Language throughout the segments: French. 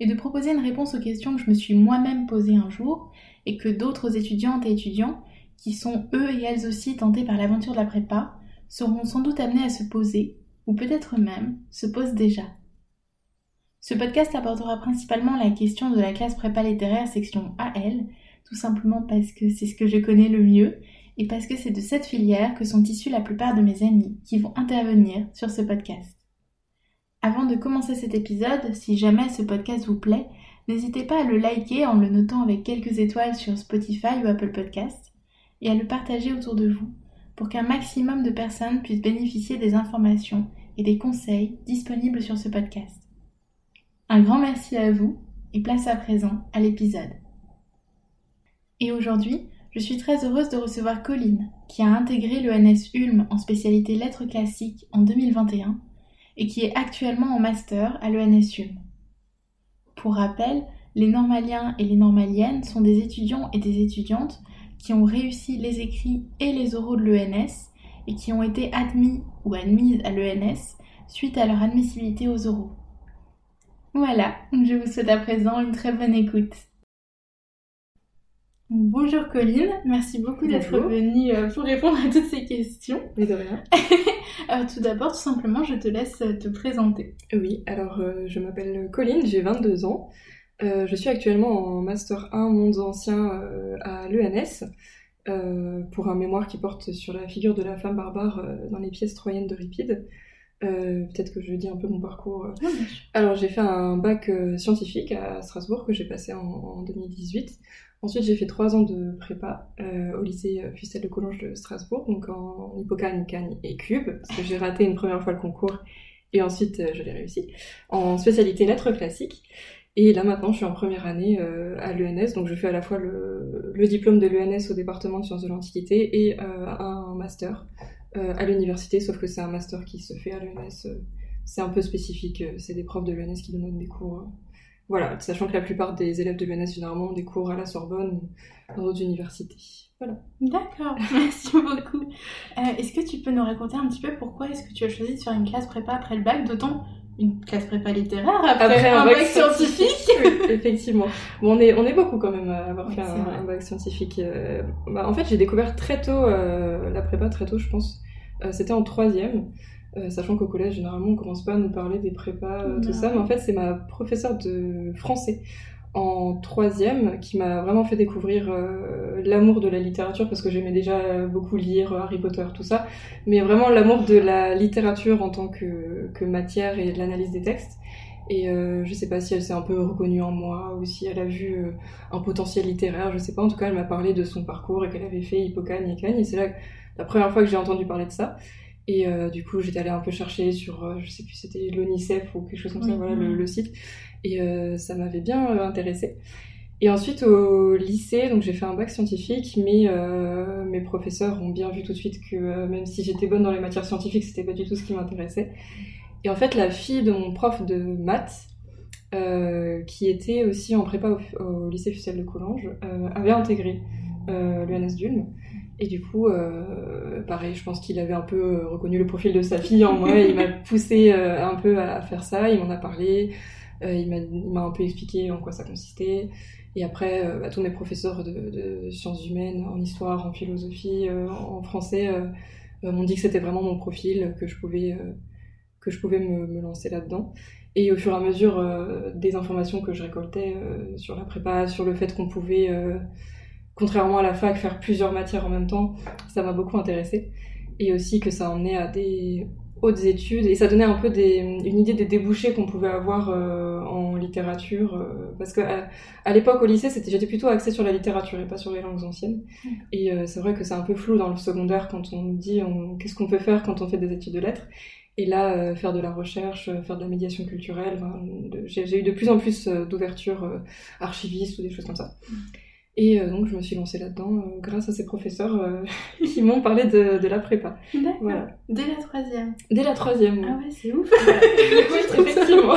et de proposer une réponse aux questions que je me suis moi-même posées un jour et que d'autres étudiantes et étudiants qui sont eux et elles aussi tentés par l'aventure de la prépa seront sans doute amenés à se poser ou peut-être même se posent déjà. Ce podcast abordera principalement la question de la classe prépa littéraire section AL, tout simplement parce que c'est ce que je connais le mieux et parce que c'est de cette filière que sont issus la plupart de mes amis qui vont intervenir sur ce podcast. Avant de commencer cet épisode, si jamais ce podcast vous plaît, n'hésitez pas à le liker en le notant avec quelques étoiles sur Spotify ou Apple Podcasts et à le partager autour de vous pour qu'un maximum de personnes puissent bénéficier des informations et des conseils disponibles sur ce podcast. Un grand merci à vous et place à présent à l'épisode. Et aujourd'hui, je suis très heureuse de recevoir Colline, qui a intégré l'ENS Ulm en spécialité lettres classiques en 2021 et qui est actuellement en master à l'ENS Ulm. Pour rappel, les normaliens et les normaliennes sont des étudiants et des étudiantes qui ont réussi les écrits et les oraux de l'ENS et qui ont été admis ou admises à l'ENS suite à leur admissibilité aux oraux. Voilà, je vous souhaite à présent une très bonne écoute. Bonjour Colline, merci beaucoup d'être venue euh, pour répondre à toutes ces questions. Mais de rien. alors tout d'abord, tout simplement, je te laisse te présenter. Oui, alors euh, je m'appelle Colline, j'ai 22 ans. Euh, je suis actuellement en Master 1 Mondes Anciens à l'ENS pour un mémoire qui porte sur la figure de la femme barbare dans les pièces troyennes de Ripide. Peut-être que je dis un peu mon parcours. alors j'ai fait un bac scientifique à Strasbourg que j'ai passé en, en 2018. Ensuite, j'ai fait trois ans de prépa euh, au lycée euh, Fustel de Collonges de Strasbourg, donc en hippocane, cagne et cube, parce que j'ai raté une première fois le concours et ensuite euh, je l'ai réussi, en spécialité lettres classiques. Et là maintenant, je suis en première année à l'ENS, donc je fais à la fois le, le diplôme de l'ENS au département de sciences de l'Antiquité et un master à l'université, sauf que c'est un master qui se fait à l'ENS. c'est un peu spécifique, c'est des profs de l'ENS qui donnent des cours voilà, sachant que la plupart des élèves de l'ENS généralement ont des cours à la Sorbonne ou dans d'autres universités. Voilà. D'accord, merci beaucoup. Euh, est-ce que tu peux nous raconter un petit peu pourquoi est-ce que tu as choisi de faire une classe prépa après le bac, d'autant une classe prépa littéraire après, un, bac, scientifique, Effectivement. Bon, on est, on est beaucoup quand même à avoir fait un, bac scientifique. Euh, bah, en fait, j'ai découvert très tôt euh, la prépa, très tôt je pense. C'était en troisième. Euh, sachant qu'au collège, généralement, on commence pas à nous parler des prépas, euh, tout ça, mais en fait, c'est ma professeure de français en troisième qui m'a vraiment fait découvrir euh, l'amour de la littérature parce que j'aimais déjà beaucoup lire Harry Potter, tout ça, mais vraiment l'amour de la littérature en tant que, que matière et de l'analyse des textes. Et euh, je sais pas si elle s'est un peu reconnue en moi ou si elle a vu un potentiel littéraire, je sais pas. En tout cas, elle m'a parlé de son parcours et qu'elle avait fait Hippocane et Cagne. Et c'est là la première fois que j'ai entendu parler de ça. Et euh, du coup, j'étais allée un peu chercher sur, euh, je sais plus, c'était l'ONICEF ou quelque chose comme ça, voilà, le, site. Et euh, ça m'avait bien intéressée. Et ensuite, au lycée, donc j'ai fait un bac scientifique, mais mes professeurs ont bien vu tout de suite que même si j'étais bonne dans les matières scientifiques, c'était pas du tout ce qui m'intéressait. Et en fait, la fille de mon prof de maths, qui était aussi en prépa au, lycée Fussel de Collonges, avait intégré l'ENS d'Ulm. Et du coup, euh, pareil, je pense qu'il avait un peu euh, reconnu le profil de sa fille en moi. il m'a poussé euh, un peu à, faire ça. Il m'en a parlé. il m'a un peu expliqué en quoi ça consistait. Et après, bah, tous mes professeurs de, sciences humaines, en histoire, en philosophie, en français, m'ont dit que c'était vraiment mon profil, que je pouvais, que je pouvais me, me lancer là-dedans. Et au fur et à mesure des informations que je récoltais sur la prépa, sur le fait qu'on pouvait contrairement à la fac, faire plusieurs matières en même temps, ça m'a beaucoup intéressé. Et aussi que ça emmenait à des hautes études et ça donnait un peu une idée des débouchés qu'on pouvait avoir euh, en littérature. Euh, parce que à, l'époque au lycée, j'étais plutôt axée sur la littérature et pas sur les langues anciennes. Et euh, c'est vrai que c'est un peu flou dans le secondaire quand on nous dit qu'est-ce qu'on peut faire quand on fait des études de lettres. Et là, faire de la recherche, faire de la médiation culturelle, j'ai eu de plus en plus d'ouverture archivistes ou des choses comme ça. Et donc, je me suis lancée là-dedans grâce à ces professeurs qui m'ont parlé de, de, la prépa. D'accord. Dès la troisième. Dès la troisième. Ah ouais, c'est ouf. oui, effectivement.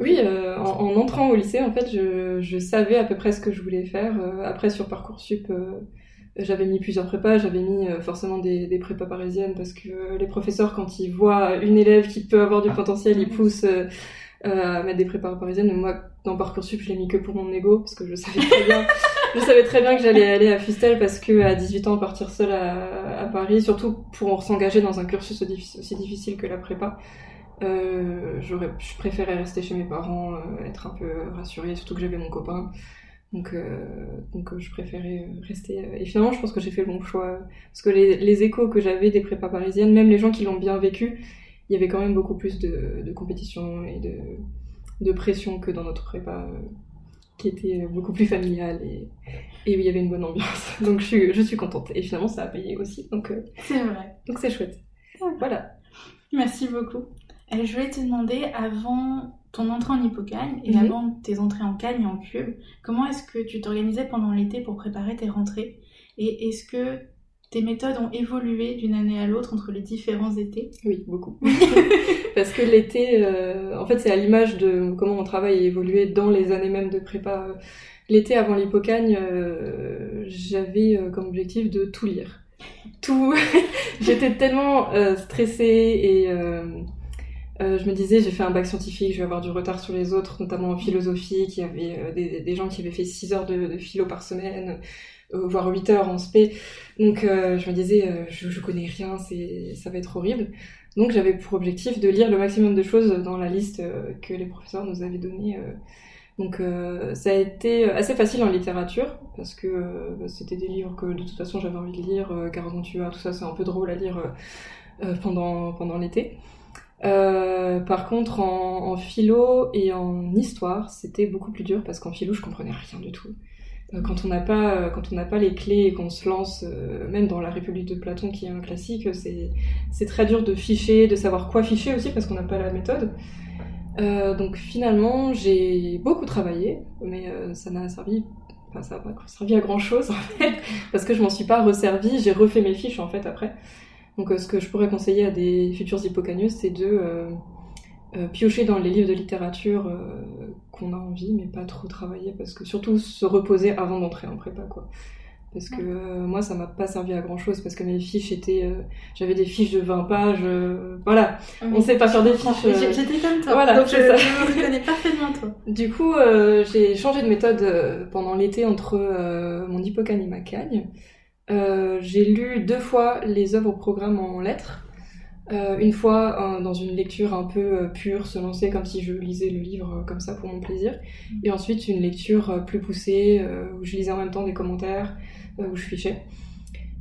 Oui, euh, en, entrant au lycée, en fait, je, je, savais à peu près ce que je voulais faire. Euh, après, sur Parcoursup, euh, j'avais mis plusieurs prépas. J'avais mis forcément des, des, prépas parisiennes parce que les professeurs, quand ils voient une élève qui peut avoir du potentiel, ils poussent à mettre des prépas parisiennes. Moi, dans Parcoursup, je l'ai mis que pour mon ego parce que je savais très bien, je savais très bien que j'allais aller à Fustel parce que à 18 ans, partir seule à, à Paris, surtout pour s'engager dans un cursus aussi difficile que la prépa, euh, je préférais rester chez mes parents, euh, être un peu rassurée, surtout que j'avais mon copain. Donc, euh, donc je préférais rester. Et finalement, je pense que j'ai fait le bon choix. Parce que les, les échos que j'avais des prépas parisiennes, même les gens qui l'ont bien vécu, il y avait quand même beaucoup plus de, de compétition et de, de, pression que dans notre prépa, qui était beaucoup plus familiale et, et où il y avait une bonne ambiance. Donc je suis, je suis contente. Et finalement, ça a payé aussi. Donc c'est vrai. Donc c'est chouette. Voilà. Merci beaucoup. Et je voulais te demander, avant ton entrée en Hippocagne et mhm. avant tes entrées en Cagne et en Cube, comment est-ce que tu t'organisais pendant l'été pour préparer tes rentrées? Et est-ce que tes méthodes ont évolué d'une année à l'autre entre les différents étés Oui, beaucoup. Parce que l'été, euh, en fait, c'est à l'image de comment mon travail a évolué dans les années même de prépa. L'été avant l'Hippocagne, euh, j'avais euh, comme objectif de tout lire. Tout. J'étais tellement stressée et je me disais, j'ai fait un bac scientifique, je vais avoir du retard sur les autres, notamment en philosophie, qui avait des, gens qui avaient fait 6 heures de, philo par semaine, voire 8 heures en spé. Donc je me disais, je, je connais rien, c'est, ça va être horrible. Donc j'avais pour objectif de lire le maximum de choses dans la liste que les professeurs nous avaient donnée. Donc ça a été assez facile en littérature, parce que bah, c'était des livres que de toute façon j'avais envie de lire, Gargantua, tout ça, c'est un peu drôle à lire pendant, pendant l'été. Euh, par contre, en, philo et en histoire, c'était beaucoup plus dur parce qu'en philo, je comprenais rien du tout. Euh, quand on n'a pas, euh, quand on n'a pas les clés et qu'on se lance, même dans la République de Platon, qui est un classique, c'est très dur de ficher, de savoir quoi ficher aussi parce qu'on n'a pas la méthode. donc finalement, j'ai beaucoup travaillé, mais ça n'a servi Enfin, ça pas servi à grand chose en fait, parce que je m'en suis pas resservi, j'ai refait mes fiches en fait après. Donc euh, ce que je pourrais conseiller à des futurs hippocagneux, c'est de euh, euh, piocher dans les livres de littérature qu'on a envie, mais pas trop travailler, parce que surtout se reposer avant d'entrer en prépa, quoi. Parce que moi, ça m'a pas servi à grand chose, parce que mes fiches étaient. j'avais des fiches de 20 pages. voilà, on sait pas faire des fiches. J'étais comme toi, voilà, donc je, ça. je reconnais parfaitement toi. Du coup, j'ai changé de méthode pendant l'été entre mon hippocagne et ma cagne. Euh, j'ai lu deux fois les œuvres au programme en lettres. Euh, une fois dans une lecture un peu euh, pure, se lancer comme si je lisais le livre comme ça pour mon plaisir. Et ensuite une lecture plus poussée, où je lisais en même temps des commentaires, où je fichais.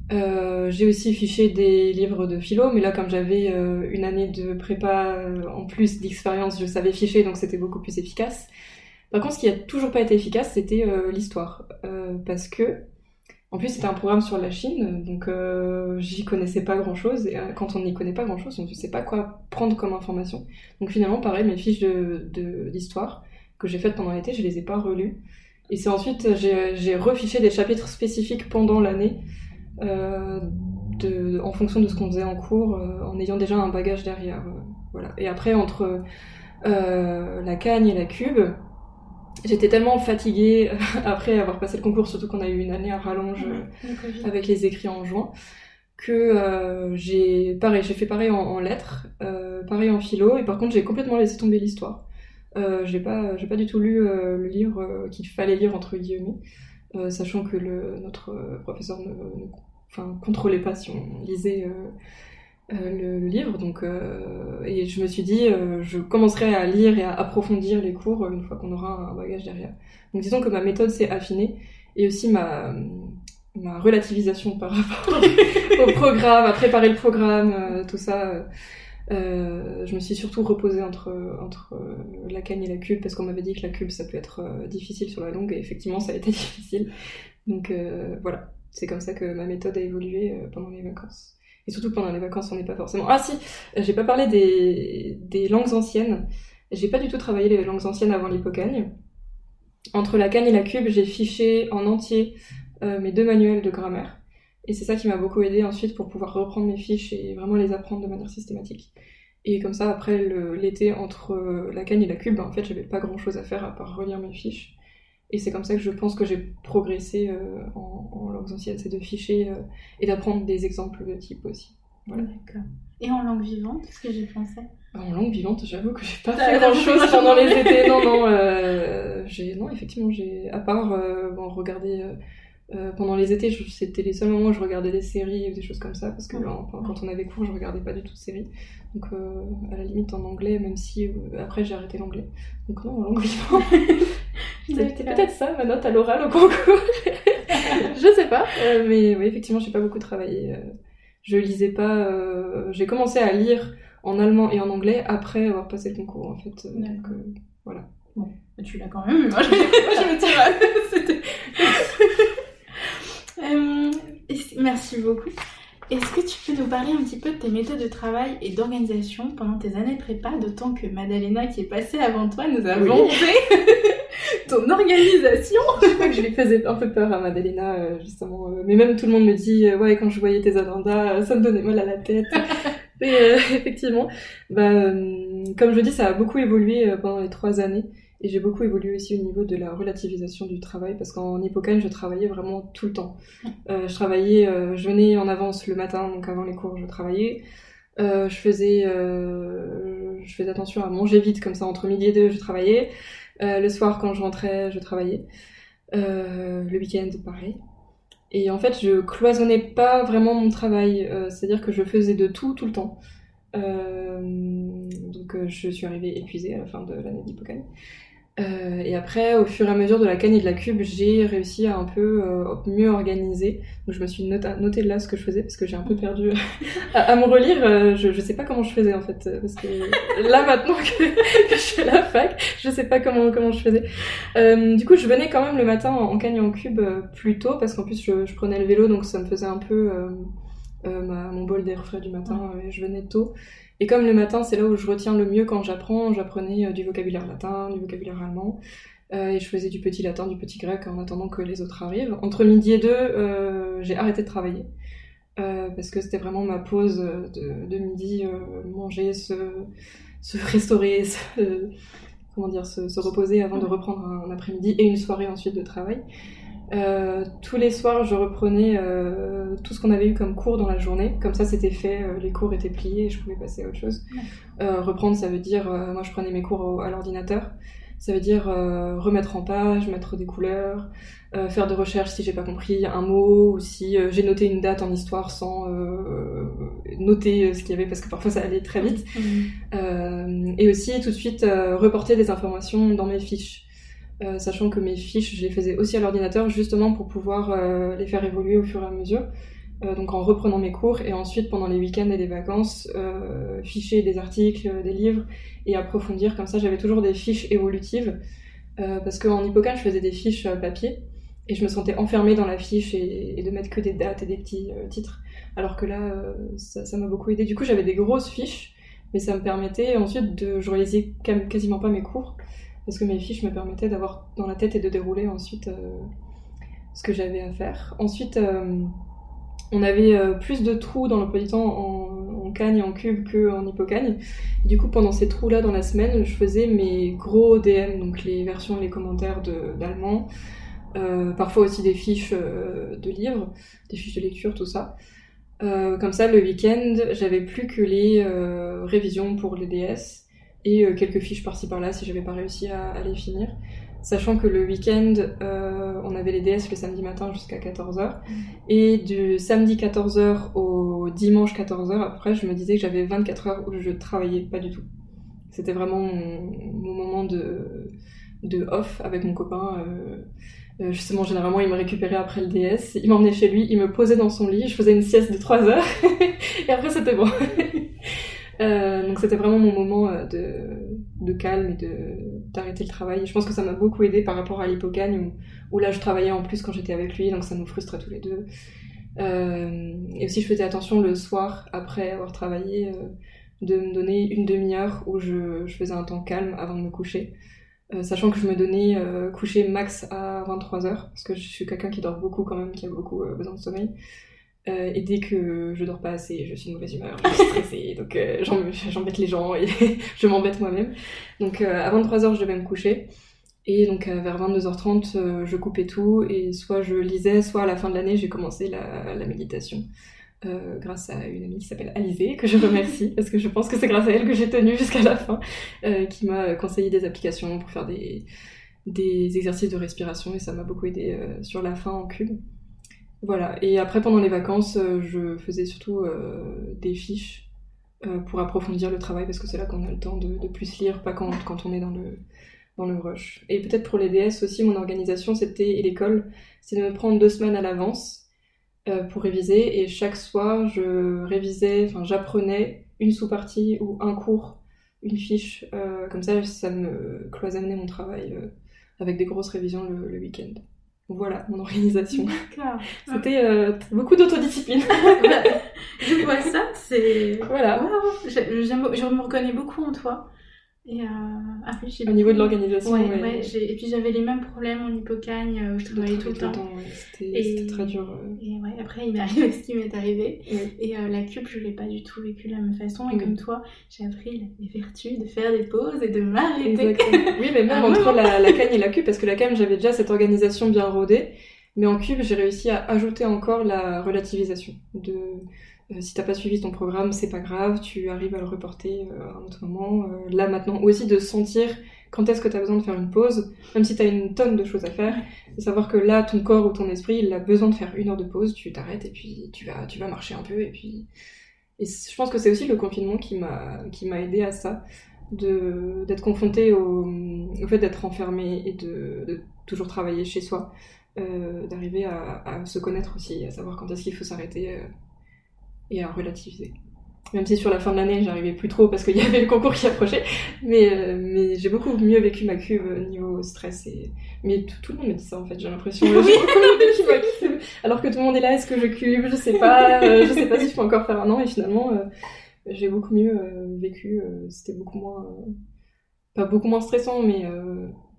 j'ai aussi fiché des livres de philo, mais là, comme j'avais une année de prépa en plus d'expérience, je savais ficher, donc c'était beaucoup plus efficace. Par contre, ce qui a toujours pas été efficace, c'était l'histoire, parce que en plus, c'était un programme sur la Chine, donc euh, j'y connaissais pas grand chose. Et euh, quand on n'y connaît pas grand chose, on ne sait pas quoi prendre comme information. Donc finalement, pareil, mes fiches d'histoire de, que j'ai faites pendant l'été, je les ai pas relues. Et c'est ensuite, j'ai refiché des chapitres spécifiques pendant l'année, euh, en fonction de ce qu'on faisait en cours, euh, en ayant déjà un bagage derrière. Euh, voilà. Et après, entre la cagne et la cube, J'étais tellement fatiguée après avoir passé le concours, surtout qu'on a eu une année à rallonge euh, avec les écrits en juin, que euh, j'ai pareil, j'ai fait pareil en, lettres, euh, pareil en philo, et par contre j'ai complètement laissé tomber l'histoire. Euh, j'ai pas, j'ai pas du tout lu euh, le livre qu'il fallait lire entre guillemets, sachant que le, notre professeur ne, ne enfin, contrôlait pas si on lisait euh, le, livre. Donc, euh, et je me suis dit, euh, je commencerai à lire et à approfondir les cours une fois qu'on aura un bagage derrière. Donc disons que ma méthode s'est affinée et aussi ma, ma relativisation par rapport au programme, à préparer le programme, tout ça. Euh, je me suis surtout reposée entre, entre la canne et la cube parce qu'on m'avait dit que la cube ça peut être difficile sur la longue et effectivement ça a été difficile. Donc voilà, c'est comme ça que ma méthode a évolué pendant mes vacances. Et surtout pendant les vacances, on n'est pas forcément. Ah si, j'ai pas parlé des, des langues anciennes. J'ai pas du tout travaillé les langues anciennes avant l'hypocagne. Entre la canne et la cube, j'ai fiché en entier euh, mes deux manuels de grammaire. Et c'est ça qui m'a beaucoup aidé ensuite pour pouvoir reprendre mes fiches et vraiment les apprendre de manière systématique. Et comme ça, après l'été, entre euh, la canne et la cube, ben, en fait, j'avais pas grand chose à faire à part relire mes fiches. Et c'est comme ça que je pense que j'ai progressé euh, en, en, langues anciennes, c'est de ficher et d'apprendre des exemples de type aussi. Voilà. D'accord. Et en langue vivante, ce que j'ai pensé? En langue vivante, j'avoue que j'ai pas fait grand chose pendant les étés. Non, non, euh, j'ai, non, effectivement, j'ai, à part euh, bon, regarder euh, pendant les étés, c'était les seuls moments où je regardais des séries ou des choses comme ça, parce que quand on avait cours, je regardais pas du tout de séries. Donc, à la limite en anglais, même si après j'ai arrêté l'anglais. Donc, non, en langue vivante. C'était peut-être ça ma note à l'oral au concours. je sais pas, mais oui, effectivement, j'ai pas beaucoup travaillé je lisais pas. Euh, j'ai commencé à lire en allemand et en anglais après avoir passé le concours, en fait. Euh, donc, euh, voilà. Bon, tu l'as quand même eu. Moi, je, me tire. merci beaucoup. Est-ce que tu peux nous parler un petit peu de tes méthodes de travail et d'organisation pendant tes années de prépa, d'autant que Madalena, qui est passée avant toi, nous a oui. ton organisation? Je crois que je lui faisais un peu peur à Madalena, euh, justement. Euh, mais même tout le monde me dit, euh, ouais, quand je voyais tes agendas, ça me donnait mal à la tête. Et effectivement, bah, comme je dis, ça a beaucoup évolué pendant les trois années. Et j'ai beaucoup évolué aussi au niveau de la relativisation du travail, parce qu'en hippocane, je travaillais vraiment tout le temps. je travaillais, je venais en avance le matin, donc avant les cours, je travaillais. je faisais, je faisais attention à manger vite, comme ça entre midi et deux, je travaillais. Euh, le soir, quand je rentrais, je travaillais. Euh, le week-end, pareil. Et en fait, je cloisonnais pas vraiment mon travail. Euh, c'est-à-dire que je faisais de tout, tout le temps. donc, je suis arrivée épuisée à la fin de l'année d'Hippocane. Euh, et après, au fur et à mesure de la canne et de la cube, j'ai réussi à un peu euh, mieux organiser. Donc je me suis noté, noté là ce que je faisais parce que j'ai un peu perdu à, me relire. Euh, je, je sais pas comment je faisais en fait parce que là maintenant que, je fais la fac, je sais pas comment comment je faisais. du coup, je venais quand même le matin en, canne et en cube plus tôt parce qu'en plus je, je, prenais le vélo donc ça me faisait un peu ma, mon bol d'air frais du matin. je venais tôt. Et comme le matin, c'est là où je retiens le mieux quand j'apprends, j'apprenais euh, du vocabulaire latin, du vocabulaire allemand, euh, et je faisais du petit latin, du petit grec en attendant que les autres arrivent. Entre midi et deux, euh, j'ai arrêté de travailler. parce que c'était vraiment ma pause de, midi, manger, se, se restaurer, comment dire, se, reposer avant de reprendre un après-midi et une soirée ensuite de travail. Euh, tous les soirs, je reprenais euh, tout ce qu'on avait eu comme cours dans la journée. Comme ça, c'était fait, euh, les cours étaient pliés et je pouvais passer à autre chose. reprendre, ça veut dire, moi, je prenais mes cours à l'ordinateur. Ça veut dire remettre en page, mettre des couleurs, faire des recherches si j'ai pas compris un mot ou si j'ai noté une date en histoire sans noter ce qu'il y avait parce que parfois ça allait très vite. Mmh. et aussi tout de suite reporter des informations dans mes fiches. Euh, sachant que mes fiches, je les faisais aussi à l'ordinateur justement pour pouvoir euh, les faire évoluer au fur et à mesure. Euh, donc en reprenant mes cours et ensuite pendant les week-ends et les vacances, ficher des articles, des livres et approfondir. Comme ça, j'avais toujours des fiches évolutives parce qu'en hippocampe, je faisais des fiches papier et je me sentais enfermée dans la fiche et, de mettre que des dates et des petits titres. Alors que là, ça m'a beaucoup aidé. Du coup, j'avais des grosses fiches, mais ça me permettait ensuite de. Je réalisais quasiment pas mes cours parce que mes fiches me permettaient d'avoir dans la tête et de dérouler ensuite euh, ce que j'avais à faire. Ensuite, euh, on avait euh, plus de trous dans le temps en, en cagne et en cube qu'en hippocagne. Du coup, pendant ces trous-là dans la semaine, je faisais mes gros DM, donc les versions les commentaires d'allemand, parfois aussi des fiches de livres, des fiches de lecture, tout ça. comme ça, le week-end, j'avais plus que les révisions pour les DS et euh, quelques fiches par-ci par-là si j'avais pas réussi à, les finir. Sachant que le week-end, euh, on avait les DS le samedi matin jusqu'à 14h. Mm. Et du samedi 14h au dimanche 14h, après, je me disais que j'avais 24 heures où je travaillais pas du tout. C'était vraiment mon, moment de, de off avec mon copain. Euh, justement, généralement, il me récupérait après le DS, il m'emmenait chez lui, il me posait dans son lit, je faisais une sieste de 3 heures, et après c'était bon. Euh, donc c'était vraiment mon moment euh, de, de calme et de d'arrêter le travail. je pense que ça m'a beaucoup aidé par rapport à l'hypocagne où, où, là je travaillais en plus quand j'étais avec lui, donc ça nous frustrait tous les deux. et aussi, je faisais attention le soir, après avoir travaillé, de me donner une demi-heure où je, je, faisais un temps calme avant de me coucher. sachant que je me donnais coucher max à 23h, parce que je suis quelqu'un qui dort beaucoup quand même, qui a beaucoup besoin de sommeil. Euh, et dès que je dors pas assez, je suis de mauvaise humeur, je suis stressée, donc euh, j'embête les gens et je m'embête moi-même. Donc euh, à 23h, je devais me coucher. Et donc vers 22h30, je coupais tout et soit je lisais, soit à la fin de l'année, j'ai commencé la, la méditation. grâce à une amie qui s'appelle Alizée, que je remercie, parce que je pense que c'est grâce à elle que j'ai tenu jusqu'à la fin, qui m'a conseillé des applications pour faire des, des exercices de respiration et ça m'a beaucoup aidé sur la fin en cube. Voilà, et après pendant les vacances, euh, je faisais surtout euh, des fiches euh, pour approfondir le travail parce que c'est là qu'on a le temps de, plus lire, pas quand, quand on est dans le, dans le rush. Et peut-être pour les DS aussi, mon organisation c'était, et l'école, c'est de me prendre deux semaines à l'avance pour réviser et chaque soir je révisais, enfin j'apprenais une sous-partie ou un cours, une fiche, comme ça ça me cloisonnait mon travail avec des grosses révisions le week-end. Voilà mon organisation. C'était euh, beaucoup d'autodiscipline. je vois ça, c'est. Voilà. je, je, me reconnais beaucoup en toi. Et euh, Au niveau de l'organisation, ouais, ouais. et puis j'avais les mêmes problèmes en hypocagne, euh, je travaillais tout le temps. C'était très dur. Euh. Et ouais, après, il m'est arrivé ce qui m'est arrivé. Et la cube, je l'ai pas du tout vécu de la même façon. Et comme toi, j'ai appris les vertus de faire des pauses et de m'arrêter. oui, mais même ah, entre la, la canne et la cube, parce que la canne, j'avais déjà cette organisation bien rodée. Mais en cube, j'ai réussi à ajouter encore la relativisation de euh, si t'as pas suivi ton programme, c'est pas grave, tu arrives à le reporter euh, à un autre moment. Euh, là maintenant, aussi de sentir quand est-ce que tu as besoin de faire une pause, même si tu as une tonne de choses à faire, de savoir que là, ton corps ou ton esprit, il a besoin de faire une heure de pause, tu t'arrêtes et puis tu vas, tu vas marcher un peu et puis... Je pense que c'est aussi le confinement qui m'a, qui m'a aidé à ça, de, d'être confronté au, au fait d'être enfermé et de, toujours travailler chez soi, euh, d'arriver à, se connaître aussi, à savoir quand est-ce qu'il faut s'arrêter et à relativiser. Même si sur la fin de l'année, j'arrivais plus trop parce qu'il y avait le concours qui approchait. Mais, euh, mais j'ai beaucoup mieux vécu ma cube niveau stress. Et... Mais tout, le monde me dit ça en fait, j'ai l'impression. J'ai ma cube. Alors que tout le monde est là, est-ce que je cube Je sais pas. Euh, je sais pas si je peux encore faire un an. Et finalement, euh, j'ai beaucoup mieux vécu. C'était beaucoup moins. pas beaucoup moins stressant, mais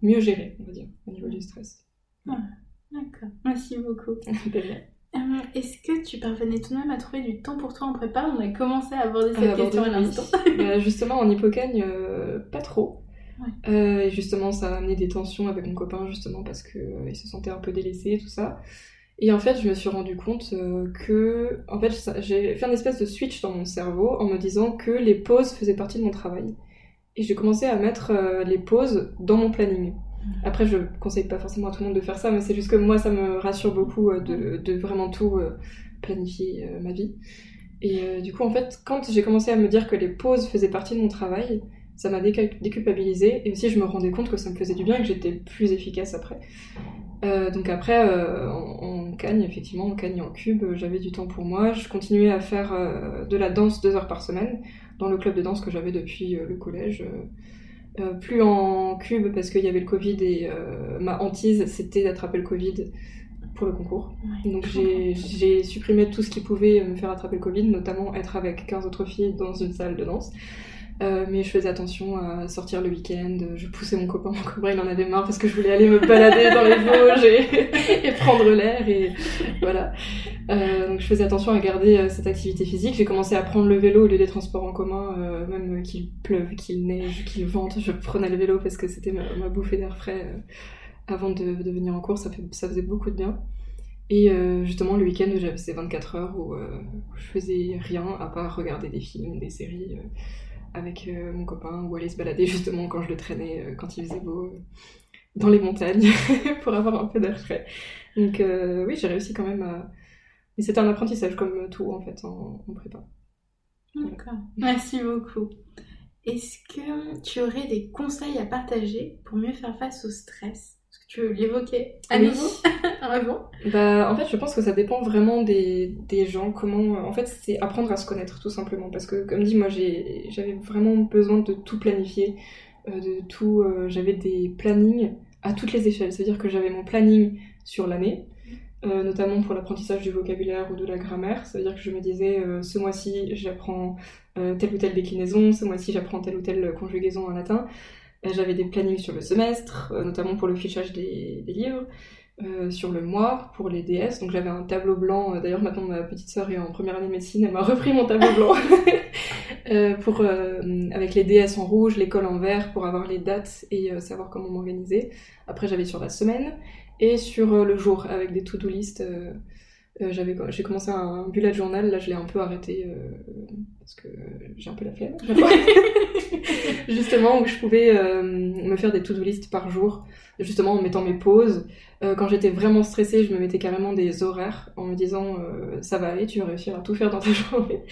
mieux géré, on va dire, au niveau du stress. Ah, D'accord. Merci beaucoup. Euh, est-ce que tu parvenais tout de même à trouver du temps pour toi en prépa? On a commencé à aborder cette question à l'instant. Bah, justement, en hypocagne, euh, pas trop. Euh, et justement, ça a amené des tensions avec mon copain, justement, parce qu'il se sentait un peu délaissé et tout ça. Et en fait, je me suis rendu compte que, en fait, j'ai fait un espèce de switch dans mon cerveau en me disant que les pauses faisaient partie de mon travail. Et j'ai commencé à mettre les pauses dans mon planning. Après, je conseille pas forcément à tout le monde de faire ça, mais c'est juste que moi, ça me rassure beaucoup euh, de, vraiment tout euh, planifier euh, ma vie. Et du coup, en fait, quand j'ai commencé à me dire que les pauses faisaient partie de mon travail, ça m'a déculpabilisé et aussi je me rendais compte que ça me faisait du bien et que j'étais plus efficace après. Donc après, euh, en, cagne, effectivement, en cagne en cube, j'avais du temps pour moi. Je continuais à faire de la danse deux heures par semaine dans le club de danse que j'avais depuis le collège. Euh, plus en cube parce qu'il y avait le Covid et euh, ma hantise c'était d'attraper le Covid pour le concours. Donc j'ai supprimé tout ce qui pouvait me faire attraper le Covid, notamment être avec 15 autres filles dans une salle de danse. Euh, mais je faisais attention à sortir le week-end, je poussais mon copain, mon copain il en avait marre parce que je voulais aller me balader dans les Vosges et, prendre l'air et voilà. Euh, donc je faisais attention à garder euh, cette activité physique. J'ai commencé à prendre le vélo au lieu des transports en commun, euh, même qu'il pleuve, qu'il neige, qu'il vente, je prenais le vélo parce que c'était ma, bouffée d'air frais avant de, venir en cours, ça faisait beaucoup de bien. Et justement le week-end j'avais ces 24 heures où je faisais rien à part regarder des films, des séries avec euh, mon copain ou aller se balader justement quand je le traînais euh, quand il faisait beau euh, dans les montagnes pour avoir un peu d'air frais. Donc oui, j'ai réussi quand même à... Et c'était un apprentissage comme tout en fait en, en prépa. D'accord. Merci beaucoup. Est-ce que tu aurais des conseils à partager pour mieux faire face au stress? Tu l'évoquais à nouveau avant bah, En fait, je pense que ça dépend vraiment des, des gens. Comment, en fait, c'est apprendre à se connaître tout simplement. Parce que, comme dit, moi, j'avais vraiment besoin de tout planifier, euh, de tout. Euh, j'avais des plannings à toutes les échelles. C'est-à-dire que j'avais mon planning sur l'année, notamment pour l'apprentissage du vocabulaire ou de la grammaire. Ça veut dire que je me disais, ce mois-ci, j'apprends telle ou telle déclinaison, ce mois-ci, j'apprends telle ou telle conjugaison en latin. J'avais des plannings sur le semestre, notamment pour le fichage des livres. Euh, sur le mois pour les DS. Donc j'avais un tableau blanc. Euh, d'ailleurs, maintenant ma petite sœur est en première année de médecine, elle m'a repris mon tableau blanc euh, pour avec les DS en rouge, l'école en vert pour avoir les dates et savoir comment m'organiser. Après, j'avais sur la semaine et sur le jour avec des to-do list. J'avais j'ai commencé un bullet journal là je l'ai un peu arrêté parce que j'ai un peu la flemme justement où je pouvais me faire des to-do list par jour justement en mettant mes pauses euh, quand j'étais vraiment stressée, je me mettais carrément des horaires en me disant euh, ça va aller, tu vas réussir à tout faire dans ta journée.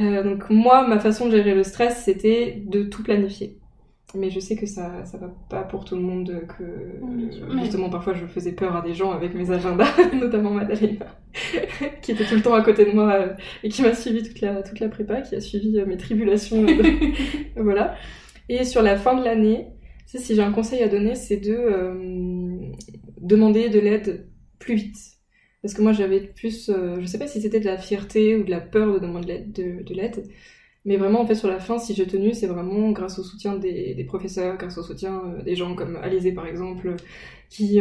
Euh, donc moi, ma façon de gérer le stress, c'était de tout planifier. Mais je sais que ça ça va pas pour tout le monde, que justement parfois je faisais peur à des gens avec mes agendas, notamment Madalena, qui était tout le temps à côté de moi et qui m'a suivi toute la, toute la prépa, qui a suivi mes tribulations. voilà. Et sur la fin de l'année, si j'ai un conseil à donner, c'est de euh, demander de l'aide plus vite. Parce que moi, j'avais plus, euh, je sais pas si c'était de la fierté ou de la peur de demander de l'aide, mais vraiment, en fait, sur la fin, si j'ai tenu, c'est vraiment grâce au soutien des, professeurs, grâce au soutien euh, des gens comme Alizé, par exemple, qui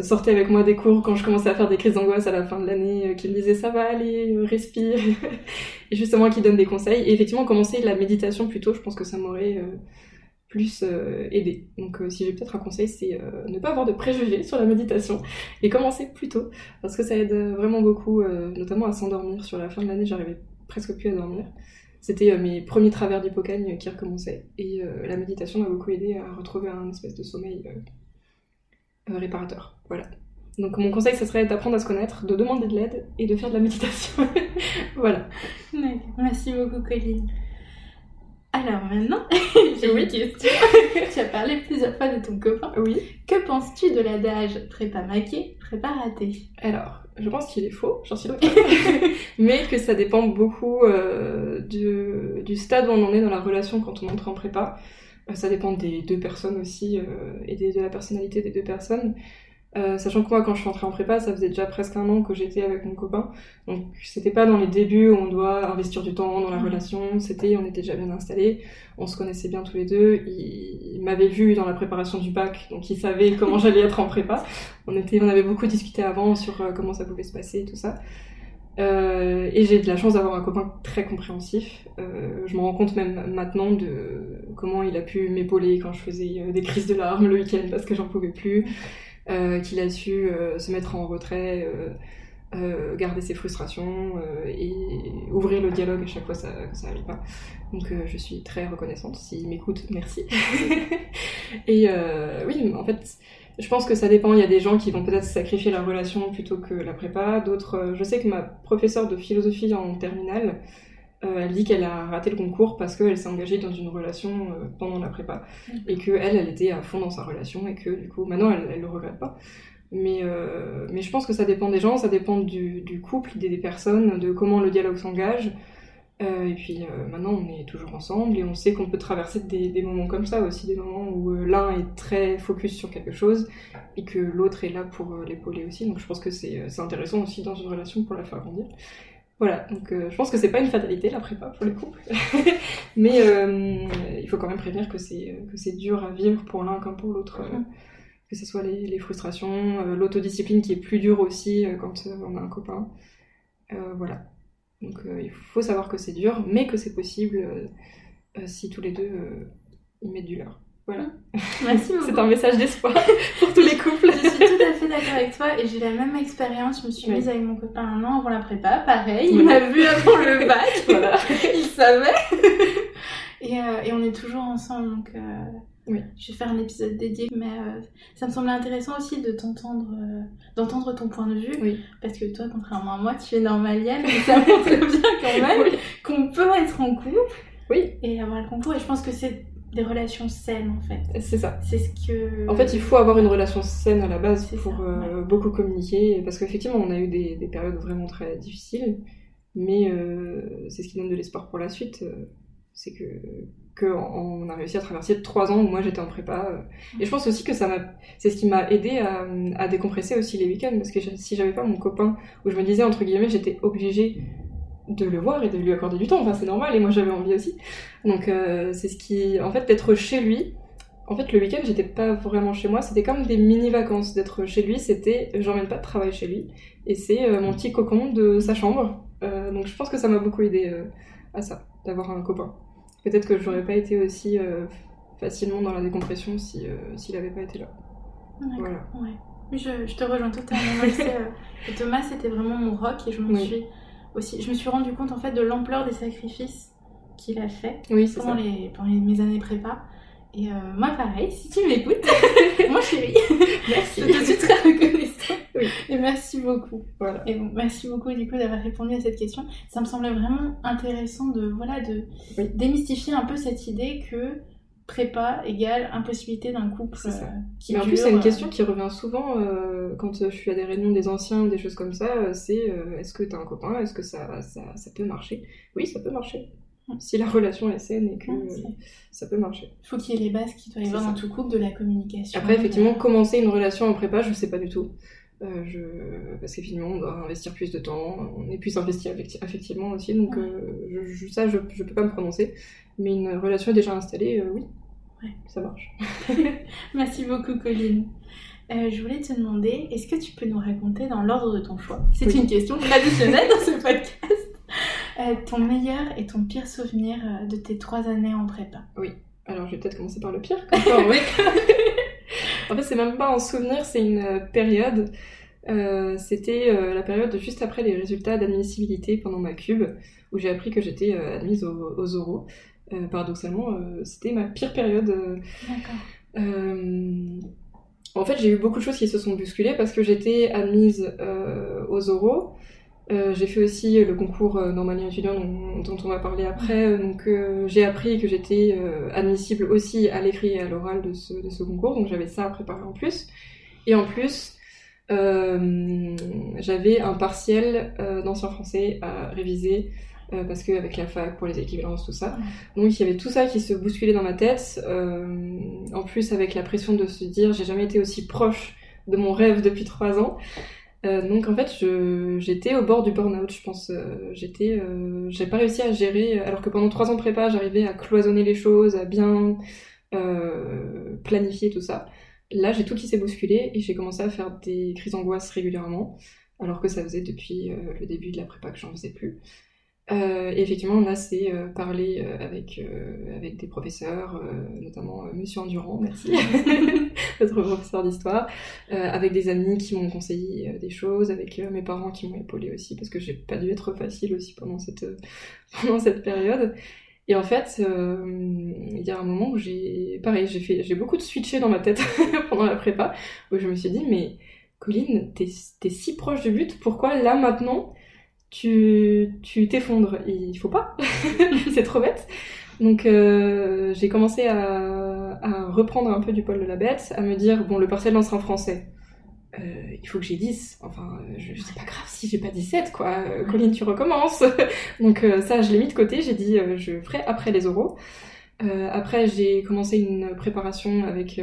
sortaient avec moi des cours quand je commençais à faire des crises d'angoisse à la fin de l'année, qui me disaient ça va aller, respire, et justement qui donnent des conseils. Et effectivement, commencer la méditation plus tôt, je pense que ça m'aurait plus euh, aider. Donc euh, si j'ai peut-être un conseil, c'est euh, ne pas avoir de préjugés sur la méditation et commencer plus tôt parce que ça aide vraiment beaucoup, notamment à s'endormir. Sur la fin de l'année, j'arrivais presque plus à dormir. C'était mes premiers travers d'hypocagne qui recommençaient et la méditation m'a beaucoup aidé à retrouver un espèce de sommeil réparateur. Voilà. Donc mon conseil, ce serait d'apprendre à se connaître, de demander de l'aide et de faire de la méditation. voilà. Merci beaucoup, Colline. Alors maintenant, j'ai une question. tu as parlé plusieurs fois de ton copain. Oui. Que penses-tu de l'adage prépa maqué, prépa raté Alors, je pense qu'il est faux, j'en suis Mais que ça dépend beaucoup euh, du, stade où on en est dans la relation quand on entre en prépa. Euh, ça dépend des deux personnes aussi euh, et de la personnalité des deux personnes. Euh, sachant que moi, quand je suis entrée en prépa, ça faisait déjà presque un an que j'étais avec mon copain. Donc, c'était pas dans les débuts où on doit investir du temps dans la mmh. relation. C'était, on était déjà bien installés. On se connaissait bien tous les deux. Il, m'avait vu dans la préparation du bac, donc il savait comment j'allais être en prépa. On était, on avait beaucoup discuté avant sur euh, comment ça pouvait se passer et tout ça. Euh, et j'ai de la chance d'avoir un copain très compréhensif. Euh, je me rends compte même maintenant de comment il a pu m'épauler quand je faisais euh, des crises de larmes le week-end parce que j'en pouvais plus. Euh, qu'il a su euh, se mettre en retrait, euh, garder ses frustrations et ouvrir le dialogue à chaque fois ça, que ça n'arrive pas. Donc je suis très reconnaissante. S'il m'écoute, merci. et oui, en fait, je pense que ça dépend. Il y a des gens qui vont peut-être sacrifier la relation plutôt que la prépa. D'autres, je sais que ma professeure de philosophie en terminale, euh, elle dit qu'elle a raté le concours parce qu'elle s'est engagée dans une relation euh, pendant la prépa et que elle, elle était à fond dans sa relation et que du coup maintenant elle, elle le regrette pas. Mais, euh, mais je pense que ça dépend des gens, ça dépend du, du couple, des, personnes, de comment le dialogue s'engage. et puis maintenant on est toujours ensemble et on sait qu'on peut traverser des, des, moments comme ça aussi, des moments où l'un est très focus sur quelque chose et que l'autre est là pour l'épauler aussi. Donc je pense que c'est intéressant aussi dans une relation pour la faire grandir. Voilà, donc euh, je pense que c'est pas une fatalité la prépa pour les couples, mais euh, il faut quand même prévenir que c'est que c'est dur à vivre pour l'un comme pour l'autre, euh, que ce soit les, les frustrations, l'autodiscipline qui est plus dure aussi quand on a un copain, voilà. Donc il faut savoir que c'est dur, mais que c'est possible si tous les deux y mettent du leur. Voilà. Merci beaucoup. C'est un message d'espoir pour tous les couples. D'accord avec toi et j'ai la même expérience. Je me suis mise avec mon copain un an avant la prépa, pareil. Il m'a vu avant le bac, voilà. il savait. Et, euh, et, on est toujours ensemble, donc euh, oui. je vais faire un épisode dédié. Mais euh, ça me semblait intéressant aussi de t'entendre, d'entendre ton point de vue, oui. parce que toi, contrairement à moi, tu es normalienne, mais ça montre bien quand même qu'on peut être en couple. Oui. Et avoir le concours. Et je pense que c'est des relations saines en fait. C'est ça. C'est ce que. En fait, il faut avoir une relation saine à la base pour euh, beaucoup communiquer, parce qu'effectivement, on a eu des, périodes vraiment très difficiles, mais euh, c'est ce qui donne de l'espoir pour la suite. C'est que qu'on a réussi à traverser trois ans où moi j'étais en prépa. Et je pense aussi que ça m'a, c'est ce qui m'a aidé à, à, décompresser aussi les week-ends parce que si j'avais pas mon copain où je me disais entre guillemets j'étais obligée de le voir et de lui accorder du temps. Enfin c'est normal et moi j'avais envie aussi. Donc euh, c'est ce qui, en fait, d'être chez lui. En fait, le week-end, j'étais pas vraiment chez moi. C'était comme des mini-vacances. D'être chez lui, c'était, j'emmène pas de travail chez lui. Et c'est euh, mon petit cocon de sa chambre. donc je pense que ça m'a beaucoup aidé à ça, d'avoir un copain. Peut-être que j'aurais pas été aussi euh, facilement dans la décompression si euh, s'il avait pas été là. Voilà. Ouais. Je, je, te rejoins totalement. Euh, Thomas, c'était vraiment mon rock et je me suis aussi, je me suis rendu compte en fait de l'ampleur des sacrifices qu'il a fait pendant, les, pendant mes années prépa. Et moi, pareil, si tu m'écoutes, moi chérie, merci. je suis très reconnaissante. Et merci beaucoup. Voilà. Et bon, merci beaucoup du coup d'avoir répondu à cette question. Ça me semblait vraiment intéressant de voilà de démystifier un peu cette idée que prépa égale impossibilité d'un couple euh, qui Mais en plus, c'est une question qui revient souvent euh, quand je suis à des réunions des anciens ou des choses comme ça. Euh, c'est est-ce que t'as un copain? Est-ce que ça, ça, ça, peut marcher? Oui, ça peut marcher. Si la relation est saine et que ça peut marcher. Il faut qu'il y ait les bases qui doivent y avoir dans tout couple de la communication. Après, effectivement, commencer une relation en prépa, je sais pas du tout. Euh, je... Parce qu'effectivement, on doit investir plus de temps, on est plus investi effectivement aussi, donc euh, je, ça, je, je peux pas me prononcer. Mais une relation déjà installée, euh, oui, ouais. ça marche. Merci beaucoup, Colline. je voulais te demander, est-ce que tu peux nous raconter dans l'ordre de ton choix? C'est une question traditionnelle dans ce podcast. ton meilleur et ton pire souvenir de tes trois années en prépa? Oui. Alors, je vais peut-être commencer par le pire, comme ça, en fait, c'est même pas un souvenir, c'est une euh, période. Euh, c'était euh, la période juste après les résultats d'admissibilité pendant ma cube, où j'ai appris que j'étais admise aux, aux oraux. paradoxalement, c'était ma pire période. D'accord. en fait, j'ai eu beaucoup de choses qui se sont bousculées parce que j'étais admise aux oraux. Euh, j'ai fait aussi le concours euh, normalien étudiant dont, on va parler après. Donc euh, j'ai appris que j'étais admissible aussi à l'écrit et à l'oral de ce, de ce concours. Donc j'avais ça à préparer en plus. Et en plus, j'avais un partiel d'ancien français à réviser parce qu'avec la fac pour les équivalences, tout ça. Donc il y avait tout ça qui se bousculait dans ma tête. en plus avec la pression de se dire j'ai jamais été aussi proche de mon rêve depuis trois ans. Euh, donc en fait, j'étais au bord du burn-out, je pense. Euh, euh, j'ai pas réussi à gérer, alors que pendant trois ans de prépa, j'arrivais à cloisonner les choses, à bien planifier tout ça. Là, j'ai tout qui s'est bousculé et j'ai commencé à faire des crises d'angoisse régulièrement, alors que ça faisait depuis le début de la prépa que j'en faisais plus. Euh, effectivement, là, c'est euh, parler euh, avec, avec des professeurs, notamment Monsieur Endurant, merci, notre professeur d'histoire, avec des amis qui m'ont conseillé des choses, avec mes parents qui m'ont épaulé aussi, parce que j'ai pas dû être facile aussi pendant cette, pendant cette période. Et en fait, il y a un moment où j'ai, pareil, j'ai fait, j'ai beaucoup de switché dans ma tête pendant la prépa, où je me suis dit, mais Colline, t'es, t'es si proche du but, pourquoi là maintenant tu t'effondres. Il faut pas. c'est trop bête. Donc euh, j'ai commencé à, reprendre un peu du poil de la bête, à me dire, bon, le partiel sera en français. Euh, il faut que j'ai 10. Enfin, je, c'est pas grave si j'ai pas 17, quoi. Euh, Colline, tu recommences. Donc ça, je l'ai mis de côté. J'ai dit, je ferai après les oraux. après, j'ai commencé une préparation avec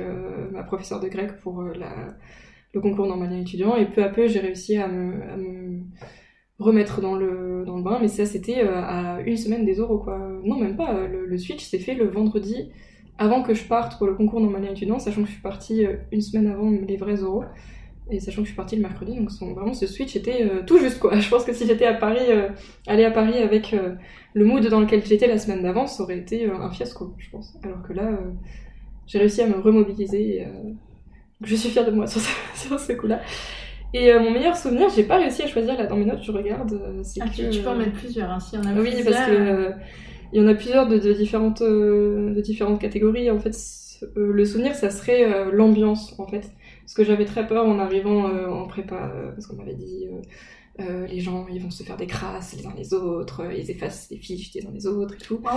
ma professeure de grec pour le concours normalien étudiant. Et peu à peu, j'ai réussi à me remettre dans le, dans le bain, mais ça c'était euh, à une semaine des oraux quoi. Non même pas, euh, le, switch s'est fait le vendredi avant que je parte pour le concours normalien étudiant, sachant que je suis partie euh, une semaine avant les vrais oraux, et sachant que je suis partie le mercredi, donc vraiment ce switch était tout juste quoi. Je pense que si j'étais à Paris, aller à Paris avec le mood dans lequel j'étais la semaine d'avant, ça aurait été un fiasco, je pense. Alors que là, j'ai réussi à me remobiliser, et, je suis fière de moi sur sur ce coup-là. Et euh, mon meilleur souvenir, j'ai pas réussi à choisir là dans mes notes, je regarde. Euh, ah, tu, peux en mettre plusieurs, hein, s'il y en a Oui, parce que euh, il y en a plusieurs de, de différentes, de différentes catégories. En fait, le souvenir, ça serait l'ambiance, en fait. Parce que j'avais très peur en arrivant en prépa, parce qu'on m'avait dit Euh, les gens, ils vont se faire des crasses les uns les autres, ils effacent les fiches des uns les autres et tout.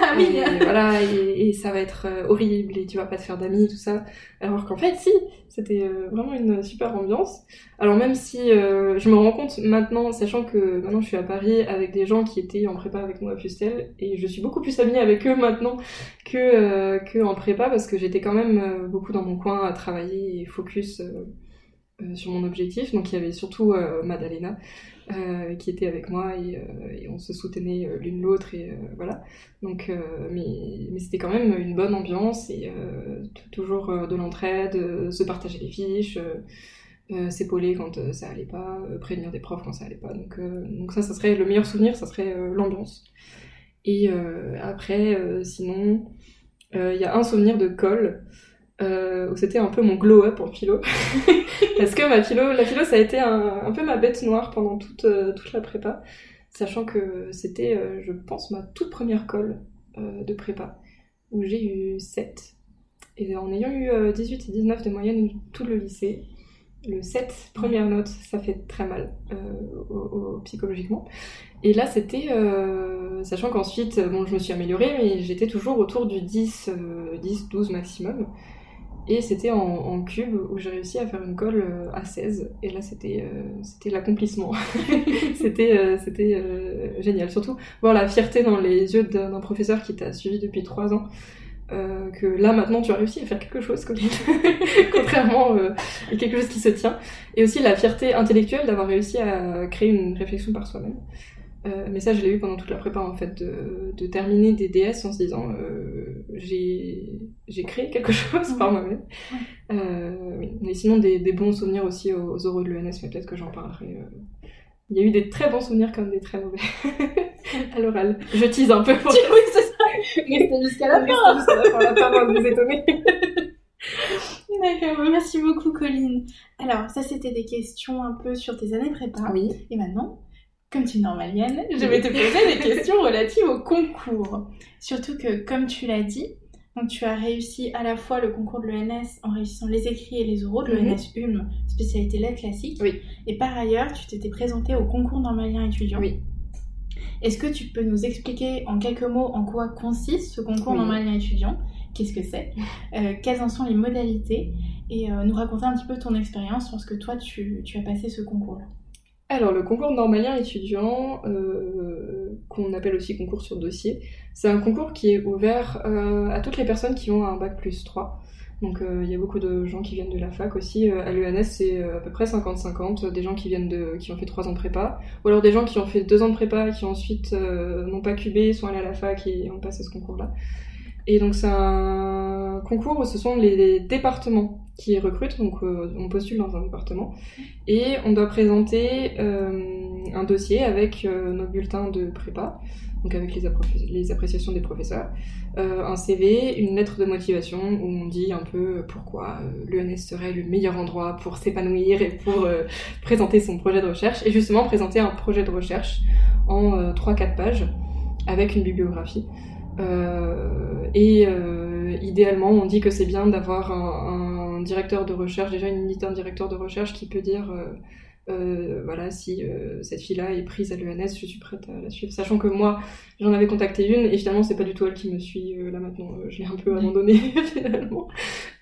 Ah et voilà, et, ça va être euh, horrible et tu vas pas te faire d'amis, tout ça. Alors qu'en fait, si, c'était euh, vraiment une super ambiance. Alors même si je me rends compte maintenant, sachant que maintenant je suis à Paris avec des gens qui étaient en prépa avec moi à Fustel, et je suis beaucoup plus amie avec eux maintenant que, que en prépa parce que j'étais quand même beaucoup dans mon coin à travailler et focus euh, sur mon objectif. Donc il y avait surtout euh, Madalena euh, qui était avec moi et, on se soutenait l'une l'autre et voilà. Donc mais, mais c'était quand même une bonne ambiance et toujours de l'entraide, se partager les fiches. s'épauler quand ça allait pas, prévenir des profs quand ça allait pas. Donc, donc ça, ça serait le meilleur souvenir, ça serait l'ambiance. Et après, sinon, il y a un souvenir de colle euh, où c'était un peu mon glow-up en philo. Parce que ma philo, la philo, ça a été un, peu ma bête noire pendant toute, euh, toute la prépa, sachant que c'était, euh, je pense, ma toute première colle de prépa, où j'ai eu 7. Et en ayant eu 18 et 19 de moyenne tout le lycée, le 7, première note, ça fait très mal psychologiquement. Et là, c'était, sachant qu'ensuite, bon, je me suis améliorée, mais j'étais toujours autour du 10, 10, 12 maximum. Et c'était en, cube où j'ai réussi à faire une colle euh, à 16. Et là, c'était euh, l'accomplissement. c'était euh, c'était génial. Surtout voir la fierté dans les yeux d'un professeur qui t'a suivi depuis 3 ans. que là maintenant tu as réussi à faire quelque chose contrairement à quelque chose qui se tient et aussi la fierté intellectuelle d'avoir réussi à créer une réflexion par soi-même euh, mais ça, je l'ai eu pendant toute la prépa, en fait, de, terminer des DS en se disant euh, j'ai créé quelque chose par moi-même. Euh, oui. Mais sinon, des, bons souvenirs aussi aux, aux de l'ENS, mais peut-être que j'en parlerai. Il y a eu des très bons souvenirs comme des très mauvais à l'oral. Je tease un peu pour. oui, c'est ça. Restez jusqu'à la fin. jusqu'à la fin, la fin de vous étonner. D'accord, merci beaucoup Colline. Alors, ça c'était des questions un peu sur tes années prépa. Oui. Et maintenant, comme tu es normalienne, je vais te poser des questions relatives au concours. Surtout que, comme tu l'as dit, donc tu as réussi à la fois le concours de l'ENS en réussissant les écrits et les oraux de l'ENS mhm. ULM, spécialité lettres classique. Oui. Et par ailleurs, tu t'étais présenté au concours normalien étudiant. Oui. Est-ce que tu peux nous expliquer en quelques mots en quoi consiste ce concours normalien étudiant? Qu'est-ce que c'est? Euh, Quelles en sont les modalités? Et euh, nous raconter un petit peu ton expérience lorsque toi tu, tu as passé ce concours-là. Alors, le concours normalien étudiant, euh, qu'on appelle aussi concours sur dossier, c'est un concours qui est ouvert euh, à toutes les personnes qui ont un bac plus 3. Donc, euh, il y a beaucoup de gens qui viennent de la fac aussi. à l'ENS, c'est à peu près 50-50. Des gens qui viennent de, qui ont fait 3 ans de prépa, ou alors des gens qui ont fait 2 ans de prépa et qui ensuite n'ont pas cubé, sont allés à la fac et ont passé ce concours-là. Et donc, c'est un concours où ce sont les départements qui recrute, donc euh, on postule dans un département, et on doit présenter euh, un dossier avec euh, nos bulletins de prépa, donc avec les, les appréciations des professeurs, un CV, une lettre de motivation où on dit un peu pourquoi l'ENS serait le meilleur endroit pour s'épanouir et pour présenter son projet de recherche, et justement présenter un projet de recherche en 3-4 pages avec une bibliographie. Et idéalement, on dit que c'est bien d'avoir un directeur de recherche, déjà une unité, un directeur de recherche qui peut dire euh, euh, voilà, si euh, cette fille-là est prise à l'ENS, je suis prête à la suivre. Sachant que moi, j'en avais contacté une et finalement, c'est pas du tout elle qui me suit là maintenant. je l'ai un peu abandonnée finalement.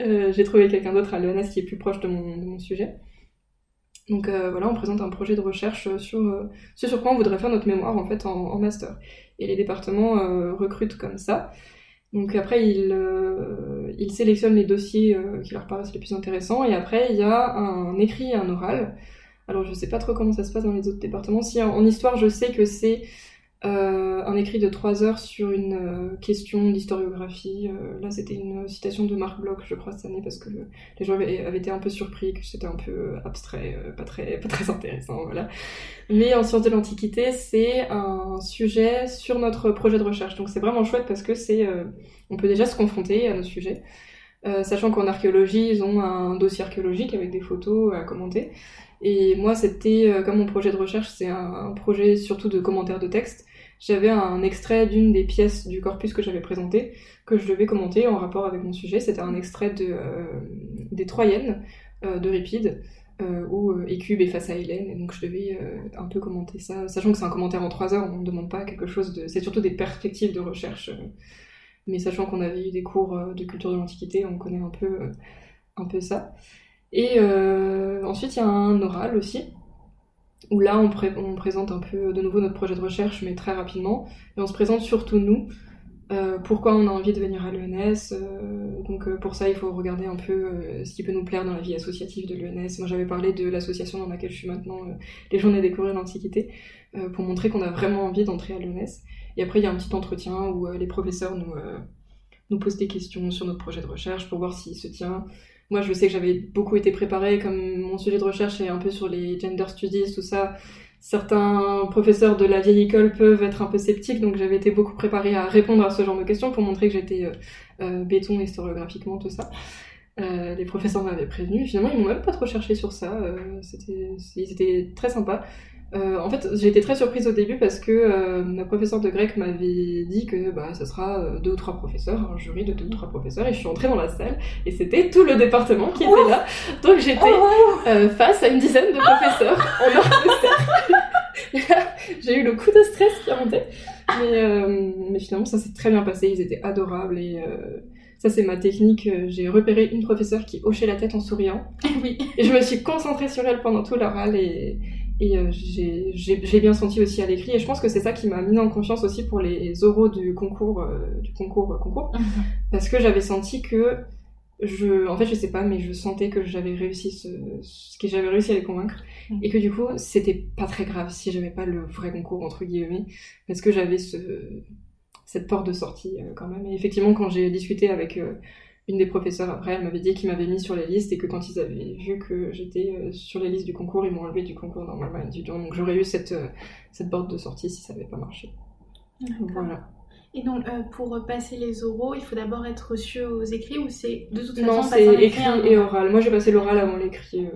J'ai trouvé quelqu'un d'autre à l'ENS qui est plus proche de mon, sujet. Donc voilà, on présente un projet de recherche sur ce sur quoi on voudrait faire notre mémoire en fait en master. Et les départements recrutent comme ça. Donc après, ils, euh, sélectionnent les dossiers euh, qui leur paraissent les plus intéressants. Et après, il y a un écrit et un oral. Alors je sais pas trop comment ça se passe dans les autres départements. Si en histoire, je sais que c'est euh, un écrit de 3 heures sur une euh, question d'historiographie. Euh, là, c'était une citation de Marc Bloch, je crois, cette année, parce que les gens avaient, été un peu surpris que c'était un peu abstrait, pas, très, pas très intéressant, voilà. Mais en sciences de l'Antiquité, c'est un sujet sur notre projet de recherche. Donc c'est vraiment chouette parce que c'est, on peut déjà se confronter à nos sujets. sachant qu'en archéologie, ils ont un dossier archéologique avec des photos à commenter. Et moi, c'était, comme mon projet de recherche, c'est un, projet surtout de commentaires de texte j'avais un extrait d'une des pièces du corpus que j'avais présenté, que je devais commenter en rapport avec mon sujet. C'était un extrait de, euh, des Troyennes euh, de Ripide, où Ecube est face à Hélène, et donc je devais un peu commenter ça, sachant que c'est un commentaire en trois heures, on ne demande pas quelque chose de... C'est surtout des perspectives de recherche, mais sachant qu'on avait eu des cours de culture de l'Antiquité, on connaît un peu, un peu ça. Et ensuite, il y a un oral aussi, où là, on, présente un peu de nouveau notre projet de recherche, mais très rapidement, et on se présente surtout nous, euh, pourquoi on a envie de venir à l'ENS. Euh, donc euh, pour ça, il faut regarder un peu ce qui peut nous plaire dans la vie associative de l'ENS. Moi, j'avais parlé de l'association dans laquelle je suis maintenant, les Journées découvrir l'Antiquité, pour montrer qu'on a vraiment envie d'entrer à l'ENS. Et après, il y a un petit entretien où les professeurs nous, nous posent des questions sur notre projet de recherche pour voir s'il se tient. Moi, je sais que j'avais beaucoup été préparée, comme mon sujet de recherche est un peu sur les gender studies, tout ça certains professeurs de la vieille école peuvent être un peu sceptiques, donc j'avais été beaucoup préparée à répondre à ce genre de questions pour montrer que j'étais euh, euh, béton historiographiquement, tout ça. Euh, les professeurs m'avaient prévenu. Finalement, ils m'ont même pas trop cherché sur ça. c'était, ils étaient très sympas. Euh, en fait, j'ai été très surprise au début parce que euh, ma professeure de grec m'avait dit que bah, ça sera euh, deux ou trois professeurs, un jury de deux ou trois professeurs, et je suis entrée dans la salle et c'était tout le département qui était là. Donc j'étais oh, face à une dizaine de professeurs en heure J'ai eu le coup de stress qui a monté, mais, mais finalement ça s'est très bien passé. Ils étaient adorables et ça, c'est ma technique. J'ai repéré une professeure qui hochait la tête en souriant. Oui. Et je me suis concentrée sur elle pendant tout l'oral et, et euh, j'ai bien senti aussi à l'écrit, et je pense que c'est ça qui m'a mis en confiance aussi pour les oraux du concours, euh, du concours, euh, concours, parce que j'avais senti que je, en fait, je sais pas, mais je sentais que j'avais réussi ce, ce que j'avais réussi à les convaincre, mhm. et que du coup, c'était pas très grave si j'avais pas le vrai concours entre guillemets, parce que j'avais ce, cette porte de sortie quand même. Et effectivement, quand j'ai discuté avec une des professeurs après, elle m'avait dit qu'ils m'avaient mis sur les listes et que quand ils avaient vu que j'étais euh, sur les listes du concours, ils m'ont enlevé du concours normalement étudiant. Donc j'aurais eu cette, euh, cette porte de sortie si ça n'avait pas marché. Voilà. Et donc, euh, pour passer les oraux, il faut d'abord être reçu aux écrits ou c'est de toute façon Non, c'est écrit, et oral. Moi, j'ai passé l'oral avant l'écrit.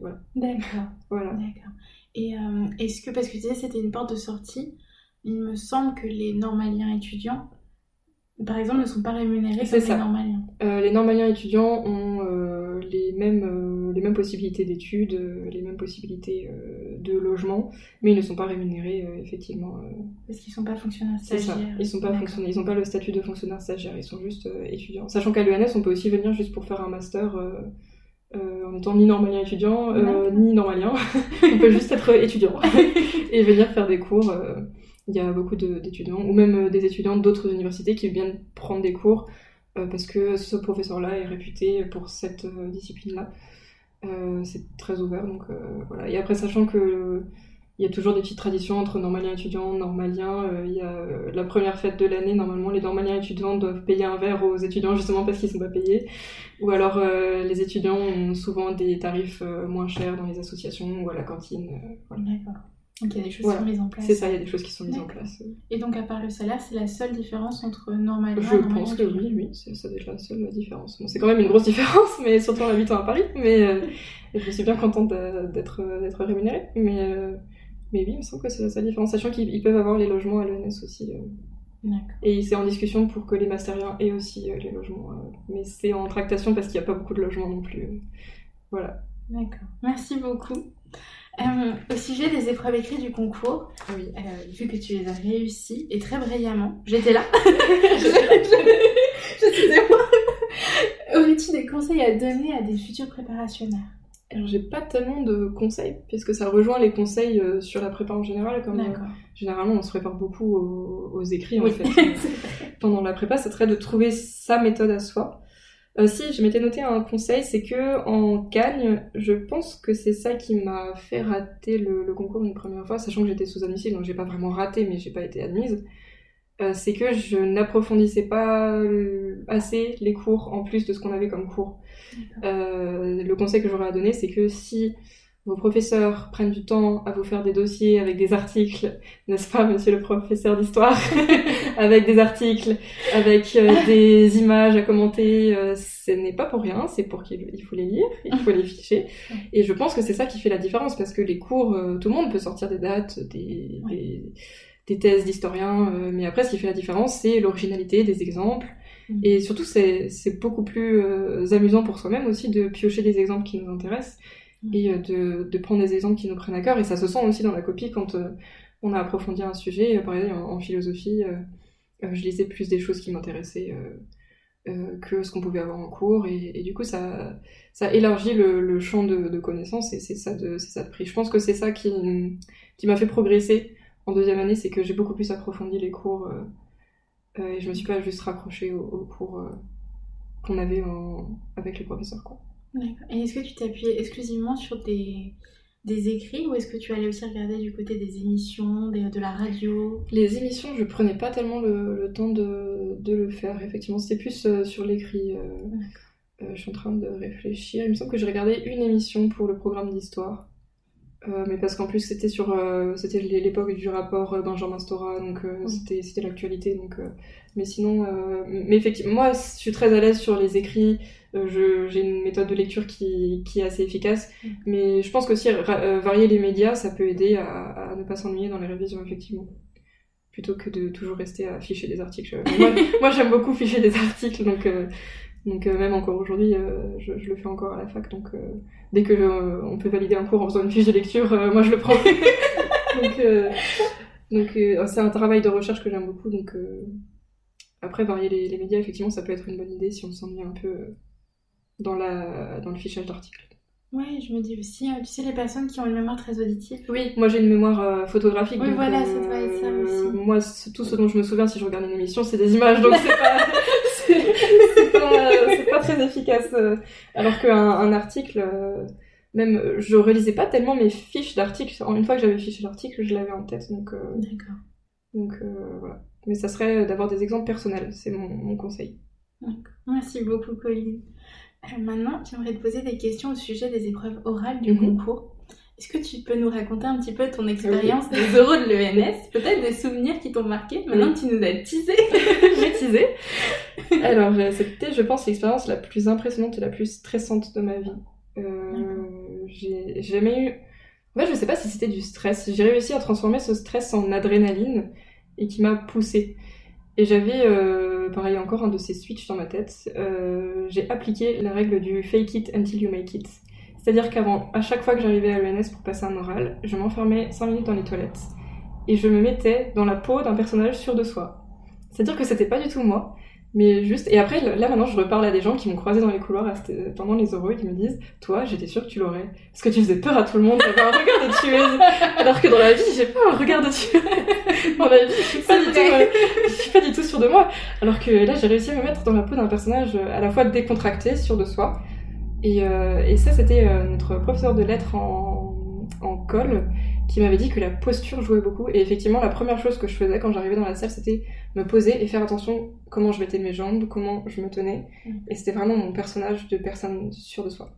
voilà. D'accord. Voilà. D'accord. Et est-ce que, parce que tu disais c'était une porte de sortie, il me semble que les normaliens étudiants par exemple, ne sont pas rémunérés comme les normaliens. Euh, les normaliens étudiants ont euh, les, mêmes, euh, les mêmes possibilités d'études, les mêmes possibilités de logement, mais ils ne sont pas rémunérés, effectivement. Parce qu'ils ne sont pas fonctionnaires stagiaires. Ils sont pas fonctionnaires, ils n'ont pas le statut de fonctionnaire stagiaire, ils sont juste étudiants. Sachant qu'à l'UNS, on peut aussi venir juste pour faire un master en étant ni normalien étudiant, ni normalien. on peut juste être étudiant et venir faire des cours il y a beaucoup d'étudiants, ou même euh, des étudiants d'autres universités qui viennent prendre des cours euh, parce que ce professeur-là est réputé pour cette euh, discipline-là. c'est très ouvert, donc voilà. Et après, sachant que il y a toujours des petites traditions entre normaliens étudiants, normaliens. il y a la première fête de l'année, normalement, les normaliens étudiants doivent payer un verre aux étudiants justement parce qu'ils ne sont pas payés. Ou alors, les étudiants ont souvent des tarifs moins chers dans les associations ou à la cantine. D'accord. Donc il y a des choses qui sont mises en place. C'est ça, il y a des choses qui sont mises en place. Et donc à part le salaire, c'est la seule différence entre normal et Je pense que oui, oui, ça doit être la seule différence. Bon, c'est quand même une grosse différence, mais surtout en habitant à Paris. Mais euh, je suis bien contente d'être rémunérée. Mais, euh, mais oui, il me semble que c'est la seule différence, sachant qu'ils peuvent avoir les logements à l'ENS aussi. Euh. Et c'est en discussion pour que les masteriens aient aussi les logements. mais c'est en tractation parce qu'il n'y a pas beaucoup de logements non plus. Voilà. D'accord. Merci beaucoup. Euh, au sujet des épreuves écrites du concours, oui. Euh, vu que tu les as réussies et très brillamment, j'étais là. je. Aurais-tu des conseils à donner à des futurs préparationnaires? Alors j'ai pas tellement de conseils, puisque ça rejoint les conseils euh, sur la prépa en général, comme généralement on se prépare beaucoup aux, écrits en fait. Pendant la prépa, ça serait de trouver sa méthode à soi. Euh, si, je m'étais noté un conseil, c'est que en Cagne, je pense que c'est ça qui m'a fait rater le, concours une première fois, sachant que j'étais sous admissible, donc j'ai pas vraiment raté, mais j'ai pas été admise. Euh, c'est que je n'approfondissais pas assez les cours en plus de ce qu'on avait comme cours. Euh, le conseil que j'aurais à donner, c'est que si vos professeurs prennent du temps à vous faire des dossiers avec des articles, n'est-ce pas, monsieur le professeur d'histoire? Avec des articles, avec euh, des images à commenter, euh, ce n'est pas pour rien, c'est pour qu'il faut les lire, il faut les ficher. Et je pense que c'est ça qui fait la différence, parce que les cours, euh, tout le monde peut sortir des dates, des, des, des thèses d'historiens, mais après, ce qui fait la différence, c'est l'originalité des exemples. Mm. Et surtout, c'est beaucoup plus amusant pour soi-même aussi de piocher des exemples qui nous intéressent. Et de, de, prendre des exemples qui nous prennent à cœur. Et ça se sent aussi dans la copie quand on a approfondi un sujet. Par exemple, en, philosophie, je lisais plus des choses qui m'intéressaient. que ce qu'on pouvait avoir en cours et, du coup ça, élargit le, champ de, connaissances et c'est ça de ça de prix je pense que c'est ça qui, m'a fait progresser en deuxième année c'est que j'ai beaucoup plus approfondi les cours euh, et je me suis pas juste raccrochée au, cours euh, qu'on avait avec les professeurs. Et est-ce que tu t'appuyais exclusivement sur des, des écrits ou est-ce que tu allais aussi regarder du côté des émissions, de la radio? Les émissions, je prenais pas tellement le, temps de, de, le faire, effectivement. C'était plus euh, sur l'écrit. je suis en train de réfléchir. Il me semble que j'ai regardé une émission pour le programme d'histoire. Euh, mais parce qu'en plus c'était sur euh, c'était l'époque du rapport euh, Benjamin Stora donc c'était c'était l'actualité donc mais sinon mais effectivement moi je suis très à l'aise sur les écrits j'ai une méthode de lecture qui, qui est assez efficace mais je pense qu'aussi varier les médias ça peut aider à, à ne pas s'ennuyer dans les révisions effectivement plutôt que de toujours rester à ficher des articles. Moi, moi j'aime beaucoup ficher des articles donc donc euh, même encore aujourd'hui, euh, je, le fais encore à la fac. Donc euh, dès que on peut valider un cours en faisant une fiche de lecture, moi je le prends. donc c'est un travail de recherche que j'aime beaucoup. Donc après varier les, médias, effectivement, ça peut être une bonne idée si on s'ennuie un peu dans la dans le fichage d'articles. Ouais, je me dis aussi, tu sais, les personnes qui ont une mémoire très auditive. Oui, moi j'ai une mémoire photographique. Oui, voilà, ça doit être ça aussi. Moi, tout ce dont je me souviens si je regarde une émission, c'est des images, donc c'est pas. c'est pas, très efficace. Euh. Alors qu'un un article, euh, même, je relisais pas tellement mes fiches d'articles. Une fois que j'avais fiché l'article, je l'avais en tête. Donc, euh, D'accord. Donc voilà. Mais ça serait d'avoir des exemples personnels, c'est mon, conseil. Merci beaucoup, Colline. maintenant, j'aimerais te poser des questions au sujet des épreuves orales du mhm. concours. Est-ce que tu peux nous raconter un petit peu ton expérience des euros de l'ENS Peut-être des souvenirs qui t'ont marqué Maintenant que tu nous as teasé Alors, euh, c'était, je pense, l'expérience la plus impressionnante et la plus stressante de ma vie. Euh, j'ai jamais eu... En fait, je sais pas si c'était du stress. J'ai réussi à transformer ce stress en adrénaline et qui m'a poussée. Et j'avais, euh, pareil, encore un de ces switches dans ma tête. Euh, j'ai appliqué la règle du fake it until you make it. C'est-à-dire qu'avant, à chaque fois que j'arrivais à l'ENS pour passer un oral, je m'enfermais 5 minutes dans les toilettes et je me mettais dans la peau d'un personnage sûr de soi. C'est-à-dire que c'était pas du tout moi, mais juste. Et après, là maintenant, je reparle à des gens qui m'ont croisé dans les couloirs pendant les oraux et qui me disent Toi, j'étais sûre que tu l'aurais. Parce que tu faisais peur à tout le monde, t'avais un regard de tueuse. Alors que dans la vie, j'ai pas un regard de tueuse. dans la vie, je suis pas du tout, euh, je suis pas du tout sûre de moi. Alors que là, j'ai réussi à me mettre dans la peau d'un personnage euh, à la fois décontracté, sûr de soi, euh, et, ça, c'était notre professeur de lettres en, en colle qui m'avait dit que la posture jouait beaucoup. Et effectivement, la première chose que je faisais quand j'arrivais dans la salle, c'était me poser et faire attention comment je mettais mes jambes, comment je me tenais. Mm. Et c'était vraiment mon personnage de personne sûre de soi.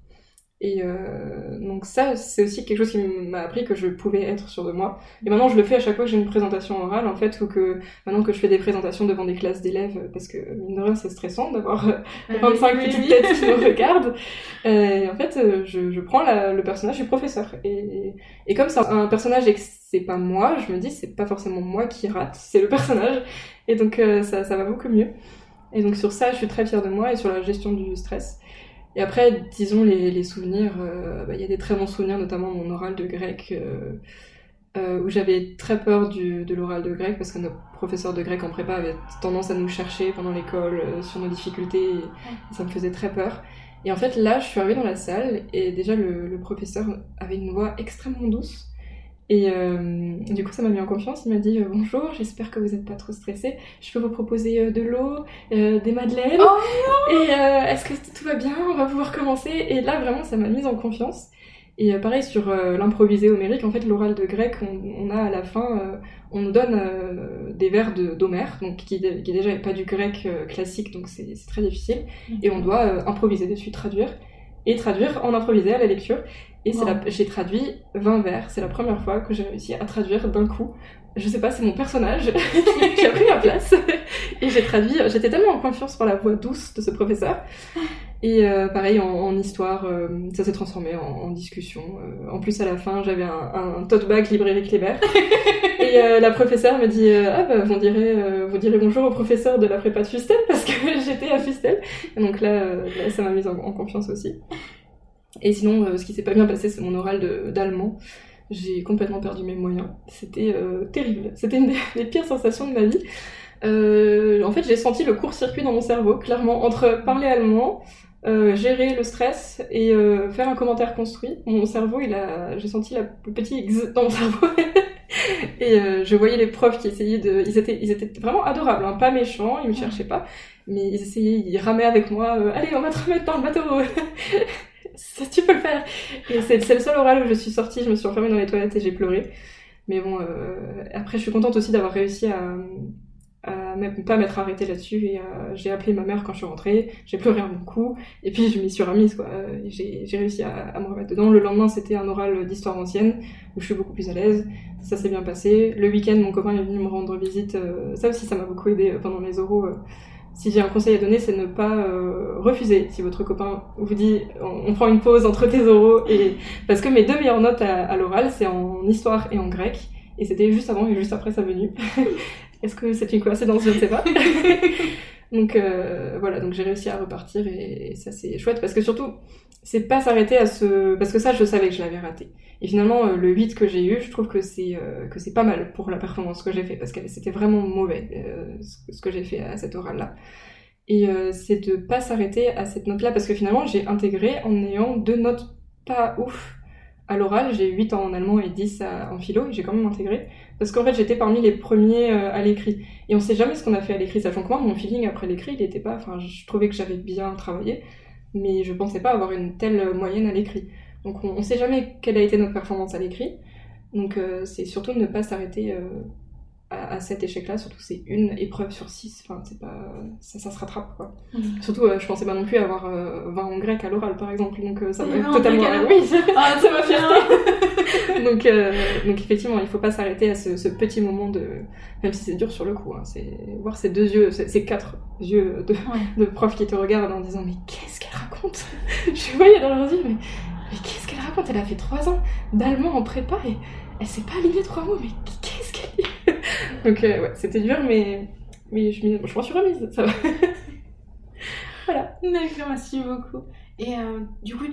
Et euh, donc ça, c'est aussi quelque chose qui m'a appris que je pouvais être sûre de moi. Et maintenant, je le fais à chaque fois que j'ai une présentation orale, en fait, ou que maintenant que je fais des présentations devant des classes d'élèves, parce que mine de rien, c'est stressant d'avoir 25 petites têtes qui me regardent. Euh, et en fait, euh, je, je prends la, le personnage du professeur. Et, et comme c'est un personnage et que c'est pas moi, je me dis c'est pas forcément moi qui rate, c'est le personnage. Et donc euh, ça, ça va beaucoup mieux. Et donc sur ça, je suis très fière de moi et sur la gestion du stress. Et après, disons les, les souvenirs, euh, bah, il y a des très bons souvenirs, notamment mon oral de grec, euh, euh, où j'avais très peur du, de l'oral de grec, parce que nos professeurs de grec en prépa avaient tendance à nous chercher pendant l'école sur nos difficultés, et, ça me faisait très peur. Et en fait, là, je suis arrivée dans la salle, et déjà, le, le professeur avait une voix extrêmement douce, et euh, du coup, ça m'a mis en confiance. Il m'a dit euh, Bonjour, j'espère que vous n'êtes pas trop stressé. Je peux vous proposer euh, de l'eau, des madeleines. Oh et est-ce que tout va bien? On va pouvoir commencer. Et là, vraiment, ça m'a mise en confiance. Et pareil, sur l'improvisé homérique, en fait, l'oral de grec, on, a à la fin, on nous donne des vers d'Homère, donc qui, qui déjà n'est pas du grec classique, donc c'est très difficile. Et on doit improviser dessus, traduire et traduire en improvisé à la lecture. Et j'ai traduit 20 vers. C'est la première fois que j'ai réussi à traduire d'un coup. Je sais pas, c'est mon personnage qui a pris ma place. et j'ai traduit. J'étais tellement en confiance par la voix douce de ce professeur. Et euh, pareil, en, histoire, euh, ça s'est transformé en, discussion. Euh, en plus, à la fin, j'avais un, un, tote bag librairie Kléber. et la professeure me dit Ah, bah, vous direz, vous direz bonjour au professeur de la prépa de Fustel, parce que j'étais à Fustel. Et donc là, ça m'a mise en, confiance aussi. Et sinon, ce qui s'est pas bien passé, c'est mon oral d'allemand. J'ai complètement perdu mes moyens. C'était terrible. C'était une des, pires sensations de ma vie. en fait, j'ai senti le court-circuit dans mon cerveau, clairement, entre parler allemand, euh, gérer le stress et euh, faire un commentaire construit. Mon cerveau, il a, j'ai senti la, le petit X dans mon cerveau. et euh, je voyais les profs qui essayaient de, ils étaient, ils étaient vraiment adorables, hein, pas méchants, ils me cherchaient pas, mais ils essayaient, ils ramaient avec moi. Allez, on va te remettre dans le bateau. Tu peux le faire. Et c'est, le seul oral où je suis sortie, je me suis enfermée dans les toilettes et j'ai pleuré. Mais bon, après, je suis contente aussi d'avoir réussi à à pas m'être arrêtée là-dessus et euh, j'ai appelé ma mère quand je suis rentrée, j'ai pleuré un bon coup et puis je m'y suis remise quoi. J'ai réussi à, me remettre dedans. Le lendemain c'était un oral d'histoire ancienne où je suis beaucoup plus à l'aise. Ça s'est bien passé. Le week-end mon copain est venu me rendre visite. Euh, ça aussi ça m'a beaucoup aidé euh, pendant les oraux. Si j'ai un conseil à donner, c'est ne pas refuser. Si votre copain vous dit on, prend une pause entre tes oraux et parce que mes deux meilleures notes à, à l'oral c'est en histoire et en grec et c'était juste avant et juste après sa venue. Est-ce que c'est une coïncidence? Je ne sais pas. donc euh, voilà, donc j'ai réussi à repartir et, ça c'est chouette parce que surtout, c'est pas s'arrêter à ce. Parce que ça, je savais que je l'avais raté. Et finalement, euh, le 8 que j'ai eu, je trouve que c'est euh, que c'est pas mal pour la performance que j'ai fait parce que c'était vraiment mauvais ce que j'ai fait à cette oral-là. Et c'est de pas s'arrêter à cette note-là parce que finalement, j'ai intégré en ayant deux notes pas ouf à l'oral, j'ai 8 en allemand et 10 en philo, et j'ai quand même intégré. Parce qu'en fait, j'étais parmi les premiers euh, à l'écrit. Et on sait jamais ce qu'on a fait à l'écrit, sachant que moi, mon feeling après l'écrit, il était pas. Enfin, je trouvais que j'avais bien travaillé, mais je pensais pas avoir une telle moyenne à l'écrit. Donc, on, ne sait jamais quelle a été notre performance à l'écrit. Donc, euh, c'est surtout ne pas s'arrêter euh, à, cet échec-là, surtout c'est une épreuve sur six, enfin c'est pas, ça, ça, se rattrape quoi. Mm. Surtout, euh, je pensais pas non plus avoir 20 euh, en grec à l'oral par exemple, donc ça m'a totalement, oui, ah, ça m'a fierté. donc, donc effectivement, il faut pas s'arrêter à ce, petit moment de, même si c'est dur sur le coup, hein, c'est voir ces deux yeux, ces, quatre yeux de, de profs qui te regardent en disant mais qu'est-ce qu'elle raconte? Je voyais dans leurs yeux mais, mais qu'est-ce qu'elle raconte? Elle a fait trois ans d'allemand en prépa et elle s'est pas alignée trois mots, mais qu'est-ce qu'elle dit? Donc euh, ouais, c'était dur, mais, mais je, je m'en suis remise, ça va. voilà. D'accord, merci beaucoup. Et euh, du coup,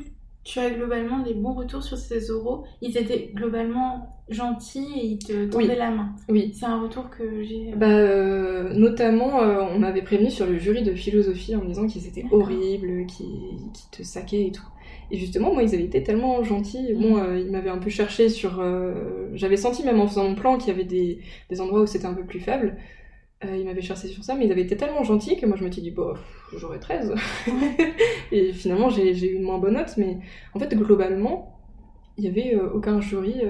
tu as globalement des bons retours sur ces oraux? Ils étaient globalement gentils et ils te tendaient la main? Oui. C'est un retour que j'ai. Euh, bah, notamment, on m'avait prévenu sur le jury de philosophie en me disant qu'ils étaient horribles, qu'ils te saquaient et tout. Et justement, moi, ils avaient été tellement gentils. Bon, mm. euh, ils m'avaient un peu cherché sur. Euh, j'avais senti, même en faisant mon plan, qu'il y avait des, des endroits où c'était un peu plus faible. Euh, ils m'avaient cherché sur ça, mais ils avaient été tellement gentils que moi, je me suis dit, bon, j'aurais 13. et finalement, j'ai eu une moins bonne note, mais en fait, globalement, il y avait aucun jury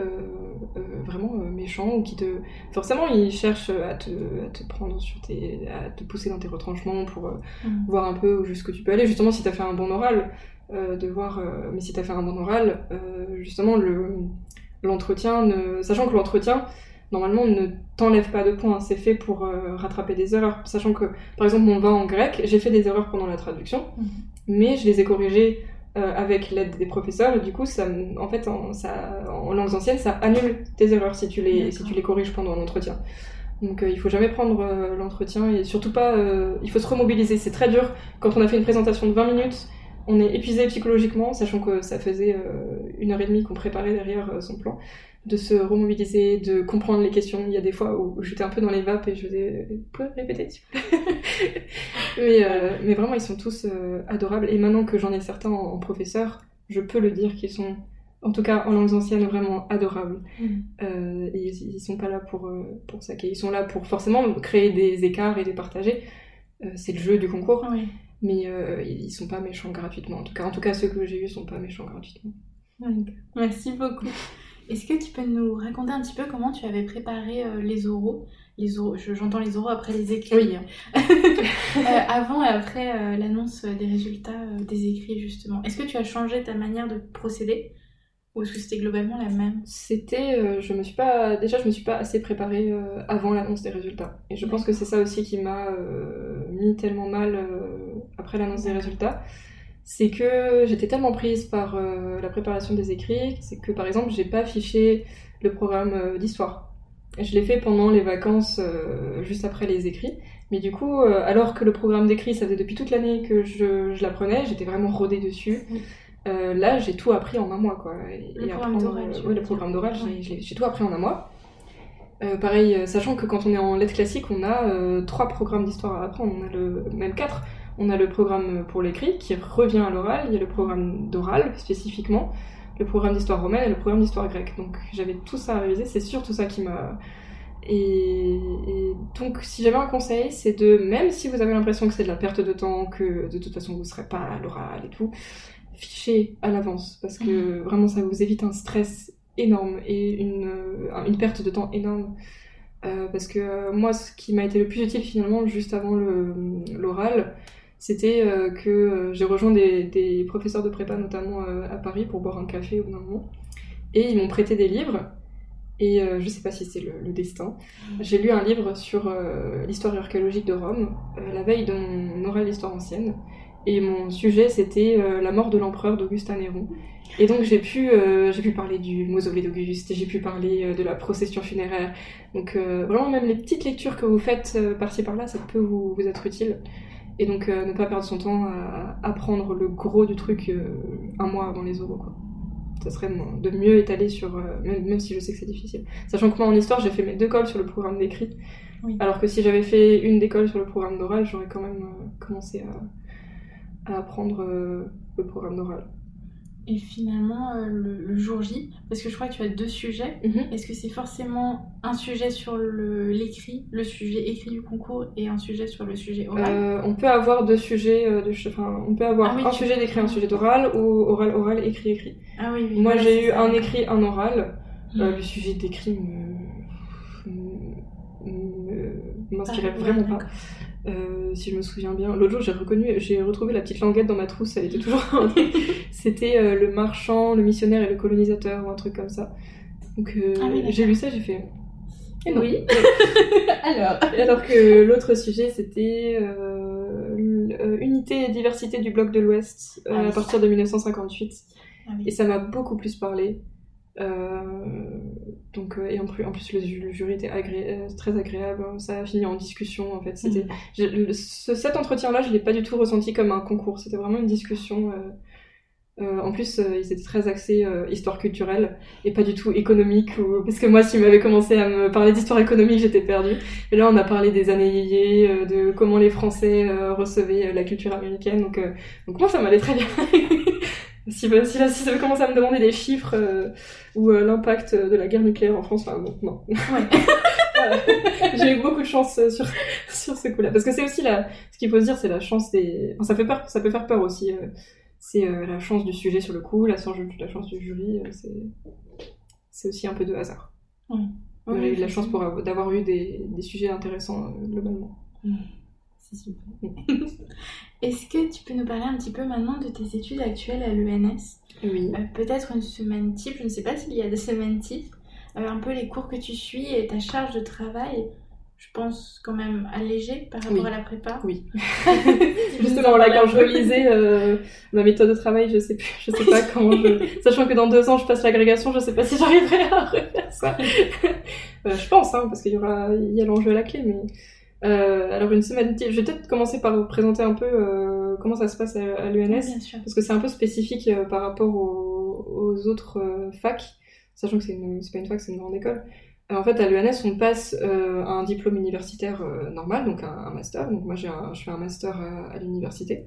vraiment méchant ou qui te forcément ils cherchent à te, à te prendre sur tes à te pousser dans tes retranchements pour mm. voir un peu jusqu'où tu peux aller justement si tu as fait un bon oral euh, de voir, euh, mais si tu as fait un bon oral, euh, justement, le, l'entretien, ne... sachant que l'entretien, normalement, ne t'enlève pas de points, c'est fait pour rattraper des erreurs. Sachant que, par exemple, mon vin en grec, j'ai fait des erreurs pendant la traduction, mhm. mais je les ai corrigées avec l'aide des professeurs, et du coup, ça, en fait, en, ça, en langues anciennes, ça annule tes erreurs si tu les, si tu les corriges pendant l'entretien. Donc il faut jamais prendre l'entretien et surtout pas, il faut se remobiliser. C'est très dur quand on a fait une présentation de 20 minutes on est épuisé psychologiquement, sachant que ça faisait euh, une heure et demie qu'on préparait derrière euh, son plan, de se remobiliser, de comprendre les questions. Il y a des fois où j'étais un peu dans les vapes et je faisais « Vous répéter mais, euh, mais vraiment, ils sont tous adorables. Et maintenant que j'en ai certains en, professeur, je peux le dire qu'ils sont, en tout cas en langues anciennes, vraiment adorables. Mm. et ils, sont pas là pour, pour ça. Ils sont là pour forcément créer des écarts et les partager. c'est le jeu du concours. Oui mais euh, ils sont pas méchants gratuitement. En tout cas, en tout cas ceux que j'ai eus sont pas méchants gratuitement. Merci beaucoup. Est-ce que tu peux nous raconter un petit peu comment tu avais préparé euh, les oraux? Les oraux, j'entends les oraux après les écrits. Oui. Euh, avant et après l'annonce des résultats des écrits, justement. Est-ce que tu as changé ta manière de procéder? Ou est-ce que c'était globalement la même? C'était, je me suis pas, déjà je me suis pas assez préparée avant l'annonce des résultats. Et je pense que c'est ça aussi qui m'a mis tellement mal après l'annonce des résultats, c'est que j'étais tellement prise par euh, la préparation des écrits, c'est que par exemple, j'ai pas affiché le programme euh, d'histoire. Je l'ai fait pendant les vacances, euh, juste après les écrits. Mais du coup, alors que le programme d'écrit, ça faisait depuis toute l'année que je, je l'apprenais, j'étais vraiment rodée dessus. Là, j'ai tout appris en un mois, quoi. le, programme d'oral, le programme d'oral, j'ai tout appris en un mois. pareil, sachant que quand on est en lettres classiques, on a trois programmes d'histoire à apprendre, on a le, même quatre. On a le programme pour l'écrit qui revient à l'oral, il y a le programme d'oral spécifiquement, le programme d'histoire romaine et le programme d'histoire grecque. Donc j'avais tout ça à réviser, c'est surtout ça qui m'a. Et, donc si j'avais un conseil, c'est de, même si vous avez l'impression que c'est de la perte de temps, que de toute façon vous ne serez pas à l'oral et tout, fichez à l'avance parce que mhm. vraiment ça vous évite un stress énorme et une, une perte de temps énorme. Euh, parce que euh, moi, ce qui m'a été le plus utile finalement, juste avant l'oral, c'était euh, que euh, j'ai rejoint des, professeurs de prépa, notamment euh, à Paris, pour boire un café au bout d'un moment. Et ils m'ont prêté des livres. Et je sais pas si c'est le, destin. J'ai lu un livre sur l'histoire archéologique de Rome, la veille de mon oral d'histoire ancienne. Et mon sujet, c'était la mort de l'empereur d'Augustin Néron. Et donc j'ai pu, j'ai pu parler du mausolée d'Auguste, j'ai pu parler de la procession funéraire. Donc vraiment même les petites lectures que vous faites par-ci par-là, ça peut vous, vous être utile. Et donc euh, ne pas perdre son temps à apprendre le gros du truc euh, un mois avant les oraux. Quoi. Ça serait de mieux étaler sur. Euh, même, si je sais que c'est difficile. Sachant que moi en histoire, j'ai fait mes deux cols sur le programme d'écrit. Alors que si j'avais fait une d'école sur le programme d'oral, j'aurais quand même commencé à, à apprendre le programme d'oral. Et finalement, euh, le, jour J, parce que je crois que tu as deux sujets, mhm. est-ce que c'est forcément un sujet sur l'écrit, le, sujet écrit du concours, et un sujet sur le sujet oral? Euh, On peut avoir deux sujets, euh, de, enfin, on peut avoir ah un sujet d'écrit, un sujet d'oral, ou oral, oral, écrit, écrit. Ah oui, oui Moi, j'ai eu un écrit, un oral. Mhm. le sujet d'écrit me m'inspirait ah, vraiment pas. Euh, si je me souviens bien. L'autre jour, j'ai reconnu, j'ai retrouvé la petite languette dans ma trousse, elle était toujours. C'était euh, le marchand, le missionnaire et le colonisateur, ou un truc comme ça. Donc euh, ah j'ai lu ça, j'ai fait. Et oui. alors. Alors que l'autre sujet, c'était unité et diversité du bloc de l'Ouest ah à partir de 1958. Et ça m'a beaucoup plus parlé. Euh, donc, euh, et en plus, en plus le, jury était euh, très agréable, hein. ça a fini en discussion en fait. C'était, mm. cet entretien-là, je l'ai pas du tout ressenti comme un concours, c'était vraiment une discussion. en plus, ils étaient très axés histoire culturelle et pas du tout économique. Ou... Parce que moi, s'ils m'avaient commencé à me parler d'histoire économique, j'étais perdue. Et là, on a parlé des années de comment les Français recevaient la culture américaine. Donc, donc moi, ça m'allait très bien. Si, si, si, ça veut commencer à me demander des chiffres euh, ou euh, l'impact de la guerre nucléaire en France, enfin bon, non. J'ai eu beaucoup de chance euh, sur, sur ce coup-là. Parce que c'est aussi la, ce qu'il faut se dire, c'est la chance des. Enfin, ça, fait peur, ça peut faire peur aussi. c'est la chance du sujet sur le coup, la chance, la chance du jury, c'est aussi un peu de hasard. J'ai eu de la chance d'avoir eu des, des, sujets intéressants globalement. C'est super. Est-ce que tu peux nous parler un petit peu maintenant de tes études actuelles à l'ENS Oui. Euh, peut-être une semaine type, je ne sais pas s'il y a des semaines types. Euh, un peu les cours que tu suis et ta charge de travail, je pense quand même allégée par rapport à la prépa. Oui. Justement, là, quand je relisais euh, ma méthode de travail, je sais plus, je sais pas comment je... Sachant que dans deux ans, je passe l'agrégation, je sais pas si j'arriverai à refaire ça. je pense, hein, parce qu'il y aura, il y a l'enjeu à la clé, mais... Euh, alors une semaine, je vais peut-être commencer par vous présenter un peu euh, comment ça se passe à, l'UNS, parce que c'est un peu spécifique euh, par rapport aux, autres facs, sachant que c'est pas une fac, c'est une grande école. en fait, à l'UNS, on passe un diplôme universitaire normal, donc un, master. Donc moi, je fais un master à, l'université,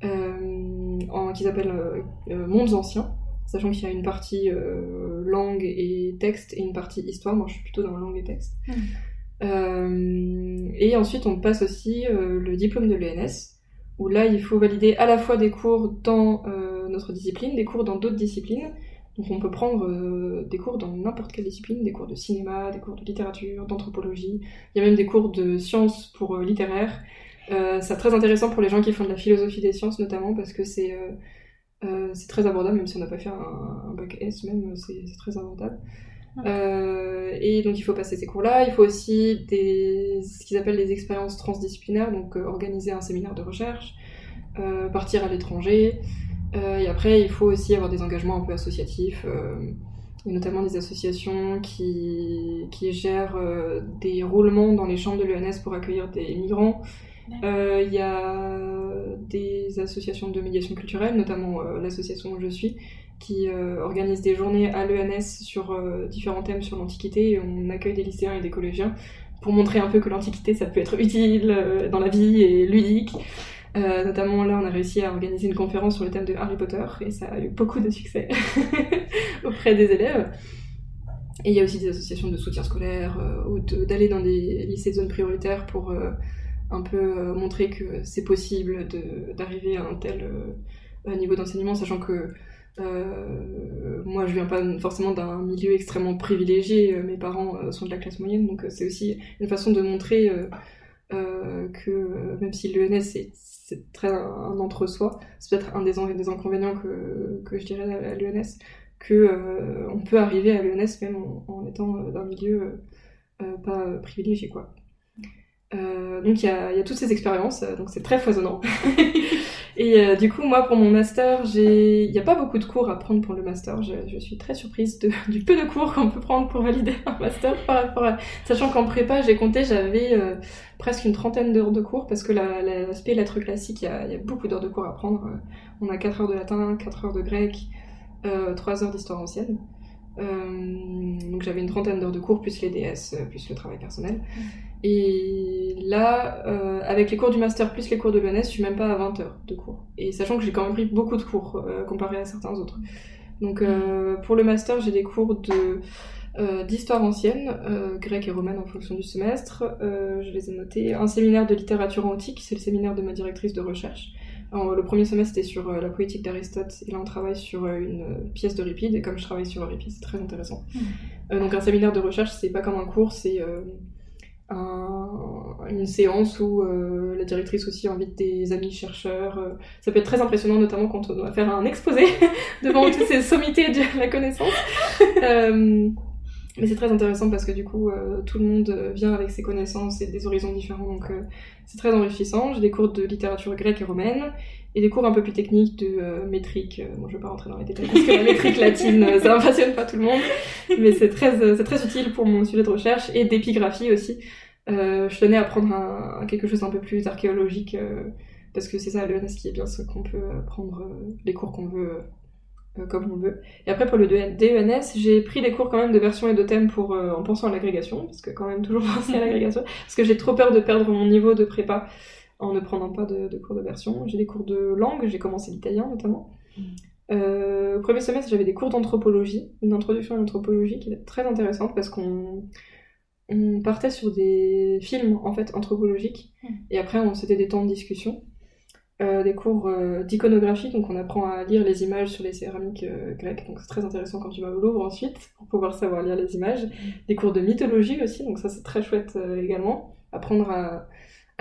qui s'appelle Mondes anciens, sachant qu'il y a une partie langue et texte et une partie histoire. Moi, je suis plutôt dans langue et texte. Mmh. Euh, et ensuite, on passe aussi euh, le diplôme de l'ENS, où là, il faut valider à la fois des cours dans euh, notre discipline, des cours dans d'autres disciplines. Donc on peut prendre des cours dans n'importe quelle discipline, des cours de cinéma, des cours de littérature, d'anthropologie. Il y a même des cours de sciences pour littéraire. c'est très intéressant pour les gens qui font de la philosophie des sciences notamment parce que c'est c'est très abordable, même si on n'a pas fait un, un, bac S même, c'est très abordable. Euh, et donc il faut passer ces cours-là. Il faut aussi des, ce qu'ils appellent des expériences transdisciplinaires, donc euh, organiser un séminaire de recherche, euh, partir à l'étranger. et après, il faut aussi avoir des engagements un peu associatifs, et notamment des associations qui, qui gèrent des roulements dans les chambres de l'ENS pour accueillir des migrants. Il y a des associations de médiation culturelle, notamment l'association où je suis, qui organise des journées à l'ENS sur différents thèmes sur l'Antiquité et on accueille des lycéens et des collégiens pour montrer un peu que l'Antiquité ça peut être utile dans la vie et ludique. Euh, notamment là, on a réussi à organiser une conférence sur le thème de Harry Potter et ça a eu beaucoup de succès auprès des élèves. Et il y a aussi des associations de soutien scolaire euh, ou d'aller dans des lycées de zone prioritaire pour euh, un peu montrer que c'est possible d'arriver à un tel niveau d'enseignement, sachant que moi je viens pas forcément d'un milieu extrêmement privilégié, mes parents sont de la classe moyenne, donc c'est aussi une façon de montrer que même si l'ENS est c'est très un, entre-soi. C'est peut-être un des, des inconvénients que, que, je dirais à, l'ENS, que euh, peut arriver à l'ENS même en, étant euh, d'un milieu euh, pas privilégié, quoi. donc il y y a, toutes ces expériences, donc c'est très foisonnant. Et euh, du coup, moi, pour mon master, il n'y a pas beaucoup de cours à prendre pour le master. Je, suis très surprise du peu de cours qu'on peut prendre pour valider un master par rapport à... Sachant qu'en prépa, j'ai compté, j'avais euh, presque une trentaine d'heures de cours parce que l'aspect la, lettres classiques, il y a, beaucoup d'heures de cours à prendre. Euh, on a 4 heures de latin, 4 heures de grec, euh, 3 heures d'histoire ancienne. donc j'avais une trentaine d'heures de cours, plus les DS, plus le travail personnel. Mmh. Et là, euh, avec les cours du master plus les cours de l'ENS, je suis même pas à 20 heures de cours. Et sachant que j'ai quand même pris beaucoup de cours euh, comparé à certains autres. Donc euh, pour le master, j'ai des cours de d'histoire ancienne, grec et romaine en fonction du semestre. je les ai notés. Un séminaire de littérature antique, c'est le séminaire de ma directrice de recherche. Alors, le premier semestre c'était sur la poétique d'Aristote et là on travaille sur une pièce de Ripide et comme je travaille sur Ripide c'est très intéressant. Mmh. donc un séminaire de recherche c'est pas comme un cours, c'est une séance où euh, la directrice aussi invite des amis chercheurs. Euh. ça peut être très impressionnant, notamment quand on doit faire un exposé devant toutes ces sommités de la connaissance. Euh, mais c'est très intéressant parce que du coup, tout le monde vient avec ses connaissances et des horizons différents, donc c'est très enrichissant. J'ai des cours de littérature grecque et romaine et des cours un peu plus techniques de métrique. Bon, je vais pas rentrer dans les détails parce que la métrique latine, ça impressionne pas tout le monde, mais c'est très, c'est très utile pour mon sujet de recherche et d'épigraphie aussi. Euh, je tenais à prendre un, quelque chose un peu plus archéologique, euh, parce que c'est ça, l'ENS qui est bien, ce qu'on peut prendre euh, les cours qu'on veut, comme on veut. Et après, pour le DENS, j'ai pris des cours quand même de version et de thème pour, en pensant à l'agrégation, parce que quand même toujours penser à l'agrégation, parce que j'ai trop peur de perdre mon niveau de prépa en ne prenant pas de, cours de version. J'ai des cours de langue, j'ai commencé l'italien notamment. au premier semestre, j'avais des cours d'anthropologie, une introduction à l'anthropologie qui est très intéressante parce qu'on on partait sur des films en fait anthropologiques hmm. et après on c'était des temps de discussion euh, des cours euh, d'iconographie. Donc on apprend à lire les images sur les céramiques euh, grecques. Donc c'est très intéressant quand tu vas au Louvre ensuite pour pouvoir savoir lire les images. Des cours de mythologie aussi. Donc ça c'est très chouette également. Apprendre à,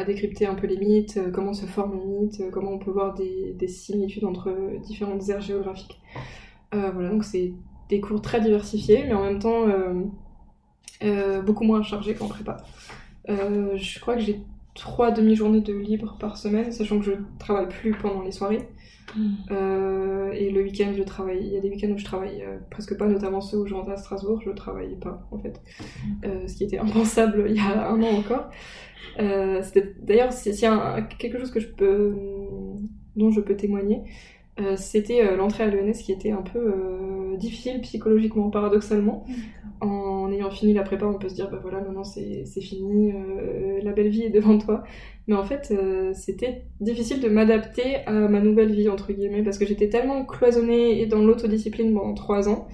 décrypter un peu les mythes comment se forment les mythes comment on peut voir des, des similitudes entre différentes aires géographiques. Voilà. Donc c'est des cours très diversifiés mais en même temps beaucoup moins chargé qu'en prépa. Je crois que j'ai trois demi-journées de libre par semaine, sachant que je travaille plus pendant les soirées. Hmm. Euh, et le week-end, je travaille. Il y a des week-ends où je travaille presque pas, notamment ceux où je rentre à Strasbourg, je travaille pas en fait. Hmm. ce qui était impensable il y a un an encore. D'ailleurs, a quelque chose que je peux, dont je peux témoigner, c'était l'entrée à l'ENS qui était un peu difficile psychologiquement, paradoxalement. En ayant fini la prépa, on peut se dire, bah voilà, maintenant c'est fini, euh, la belle vie est devant toi. Mais en fait, euh, c'était difficile de m'adapter à ma nouvelle vie, entre guillemets, parce que j'étais tellement cloisonnée et dans l'autodiscipline pendant trois ans,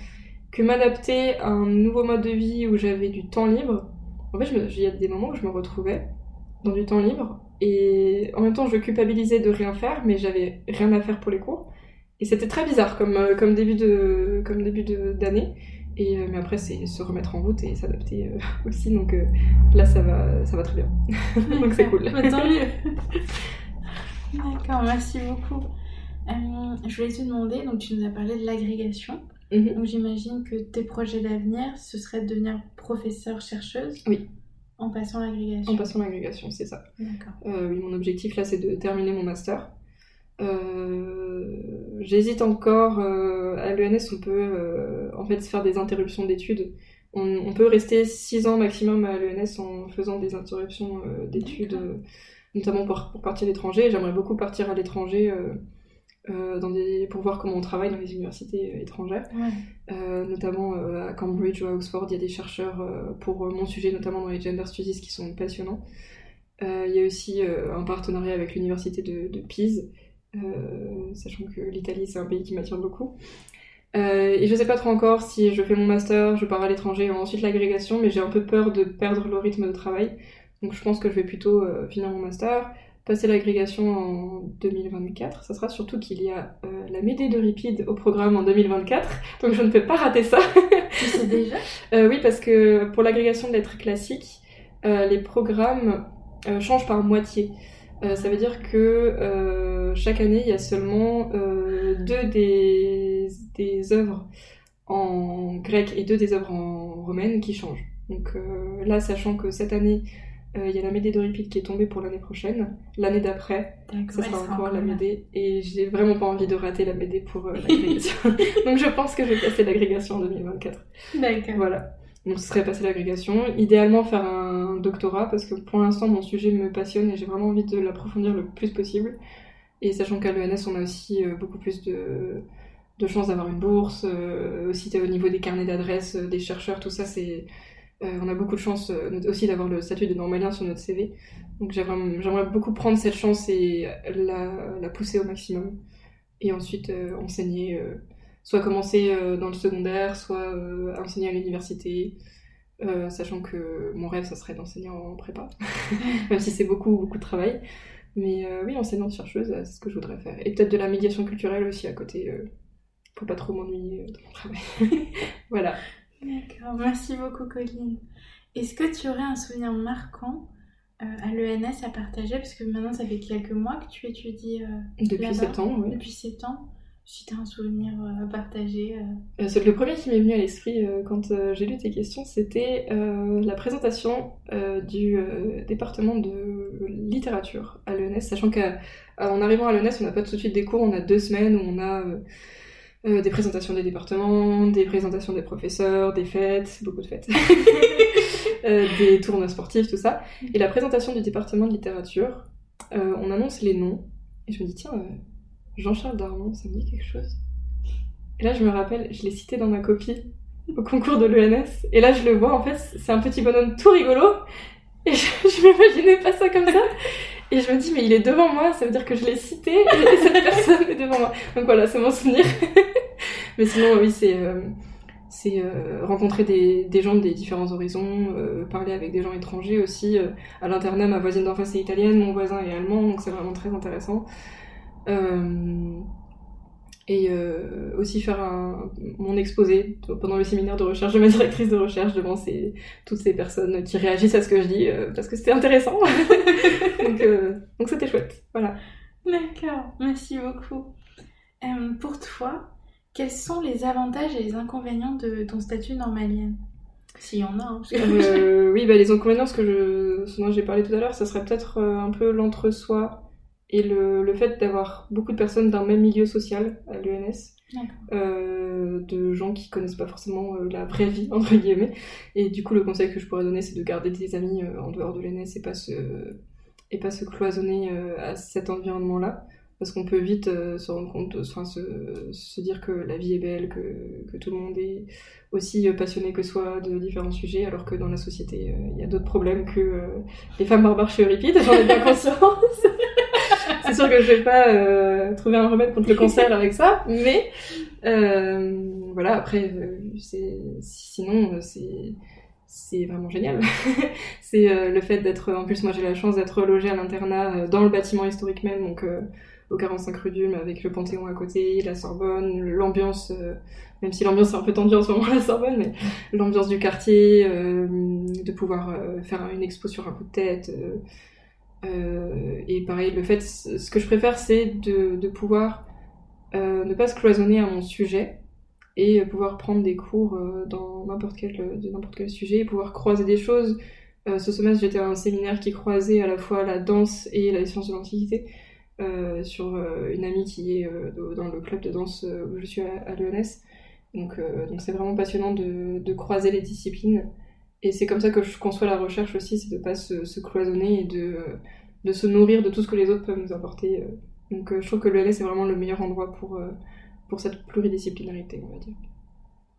que m'adapter à un nouveau mode de vie où j'avais du temps libre, en fait, il y a des moments où je me retrouvais dans du temps libre, et en même temps, je culpabilisais de rien faire, mais j'avais rien à faire pour les cours. Et c'était très bizarre comme, euh, comme début de comme début d'année. Et, euh, mais après, c'est se remettre en route et s'adapter euh, aussi. Donc là, ça va, ça va très bien. donc c'est cool. Bah, tant mieux. D'accord, merci beaucoup. je voulais te demander, donc tu nous as parlé de l'agrégation. Mhm. Donc j'imagine que tes projets d'avenir, ce serait de devenir professeur-chercheuse. Oui. En passant l'agrégation. En passant l'agrégation, c'est ça. D'accord. oui, mon objectif là, c'est de terminer mon master. Euh, j'hésite encore. Euh, à l'ENS, on peut euh, en fait faire des interruptions d'études. On, peut rester 6 ans maximum à l'ENS en faisant des interruptions d'études notamment pour, pour partir à l'étranger. J'aimerais beaucoup partir à l'étranger euh, dans des, pour voir comment on travaille dans les universités étrangères, euh, notamment euh, à Cambridge ou à Oxford. Il y a des chercheurs pour mon sujet, notamment dans les gender studies, qui sont passionnants. il y a aussi un partenariat avec l'université de, de, Pise, sachant que l'Italie c'est un pays qui m'attire beaucoup. et je sais pas trop encore si je fais mon master, je pars à l'étranger, ensuite l'agrégation, mais j'ai un peu peur de perdre le rythme de travail. Donc je pense que je vais plutôt finir mon master, passer l'agrégation en 2024. Ça sera surtout qu'il y a euh, la Médée de Ripide au programme en 2024, donc je ne peux pas rater ça. tu sais déjà? Euh, Oui, parce que pour l'agrégation de lettres classiques, euh, les programmes changent par moitié. Ça veut dire que chaque année, il y a seulement deux des, des œuvres en grec et deux des œuvres en romaine qui changent. Donc là, sachant que cette année, euh, il y a la Médée d'Euripide qui est tombée pour l'année prochaine. L'année d'après, ça sera encore la Médée. Et j'ai vraiment pas envie de rater la Médée pour euh, l'agrégation. Donc je pense que je vais passer l'agrégation en 2024. D'accord. Voilà. Donc ce serait passer l'agrégation. Idéalement faire un doctorat parce que pour l'instant mon sujet me passionne et j'ai vraiment envie de l'approfondir le plus possible. Et sachant qu'à l'ENS on a aussi euh, beaucoup plus de, de chances d'avoir une bourse. aussi au niveau des carnets d'adresses des chercheurs, tout ça c'est euh, on a beaucoup de chance euh, aussi d'avoir le statut de normalien sur notre CV. Donc j'aimerais beaucoup prendre cette chance et la, pousser au maximum. Et ensuite euh, enseigner, soit commencer dans le secondaire, soit enseigner à l'université. sachant que mon rêve, ça serait d'enseigner en prépa, même si c'est beaucoup, beaucoup de travail. Mais oui, enseignante-chercheuse, c'est ce que je voudrais faire. Et peut-être de la médiation culturelle aussi à côté, pour pas trop m'ennuyer dans mon travail. voilà. D'accord, merci beaucoup Colline. Est-ce que tu aurais un souvenir marquant euh, à l'ENS à partager? Parce que maintenant ça fait quelques mois que tu étudies euh, Depuis septembre, oui. Depuis septembre. Si tu as un souvenir euh, à partager. le premier qui m'est venu à l'esprit quand j'ai lu tes questions, c'était la présentation du département de littérature à l'ENS, sachant qu'en arrivant à l'ENS, on n'a pas tout de suite des cours, on a deux semaines où on a euh, des présentations des départements, des présentations des professeurs, des fêtes, beaucoup de fêtes, euh, des tournois sportifs, tout ça. Et la présentation du département de littérature, euh, on annonce les noms, et je me dis, tiens, Jean-Charles Darmon, ça me dit quelque chose. Et là, je me rappelle, je l'ai cité dans ma copie au concours de l'ENS, et là, je le vois, en fait, c'est un petit bonhomme tout rigolo, et je, je m'imaginais pas ça comme ça. Et je me dis, mais il est devant moi, ça veut dire que je l'ai cité, et cette personne est devant moi. Donc voilà, c'est mon souvenir. mais sinon, oui, c'est euh, c'est euh, rencontrer des, des, gens des différents horizons, euh, parler avec des gens étrangers aussi. à l'internat, ma voisine d'en face est italienne, mon voisin est allemand, donc c'est vraiment très intéressant et euh, aussi faire un, mon exposé pendant le séminaire de recherche de ma directrice de recherche devant ces, toutes ces personnes qui réagissent à ce que je dis euh, parce que c'était intéressant. donc euh, donc c'était chouette. Voilà. D'accord, merci beaucoup. pour toi, quels sont les avantages et les inconvénients de ton statut normalienne? S'il y en a. Hein, oui, bah, les inconvénients, ce, que je, ce dont j'ai parlé tout à l'heure, ça serait peut-être un peu l'entre-soi et le, le fait d'avoir beaucoup de personnes d'un même milieu social à l'ENS, euh, de gens qui connaissent pas forcément euh, la vraie vie, entre guillemets. Et du coup, le conseil que je pourrais donner, c'est de garder des amis euh, en dehors de l'ENS et pas se, et pas se cloisonner à cet environnement-là. Parce qu'on peut vite se rendre compte, enfin se, se, dire que la vie est belle, que, que tout le monde est aussi passionné que soi de différents sujets, alors que dans la société, il y a d'autres problèmes que les femmes barbares chez Euripide, j'en ai bien conscience. c'est sûr que je vais pas euh, trouver un remède contre le cancer avec ça, mais euh, voilà, après, euh, c'est, sinon, c'est, c'est vraiment génial. c'est le fait d'être, en plus, moi j'ai la chance d'être logée à l'internat dans le bâtiment historique même, donc au 45 rue avec le Panthéon à côté, la Sorbonne, l'ambiance, même si l'ambiance est un peu tendue en ce moment à la Sorbonne, mais l'ambiance du quartier, de pouvoir faire une expo sur un coup de tête, euh, et pareil, le fait, ce que je préfère, c'est de, pouvoir euh, ne pas se cloisonner à mon sujet et pouvoir prendre des cours euh, dans n'importe quel, de n'importe quel sujet, pouvoir croiser des choses. ce semestre, j'étais à un séminaire qui croisait à la fois la danse et la science de l'Antiquité. Sur une amie qui est dans le club de danse où je suis à, à l'ENS. Donc c'est vraiment passionnant de, croiser les disciplines et c'est comme ça que je conçois la recherche aussi, c'est de pas se, se, cloisonner et de, de se nourrir de tout ce que les autres peuvent nous apporter. Donc je trouve que le LS c'est vraiment le meilleur endroit pour, pour cette pluridisciplinarité, on va dire.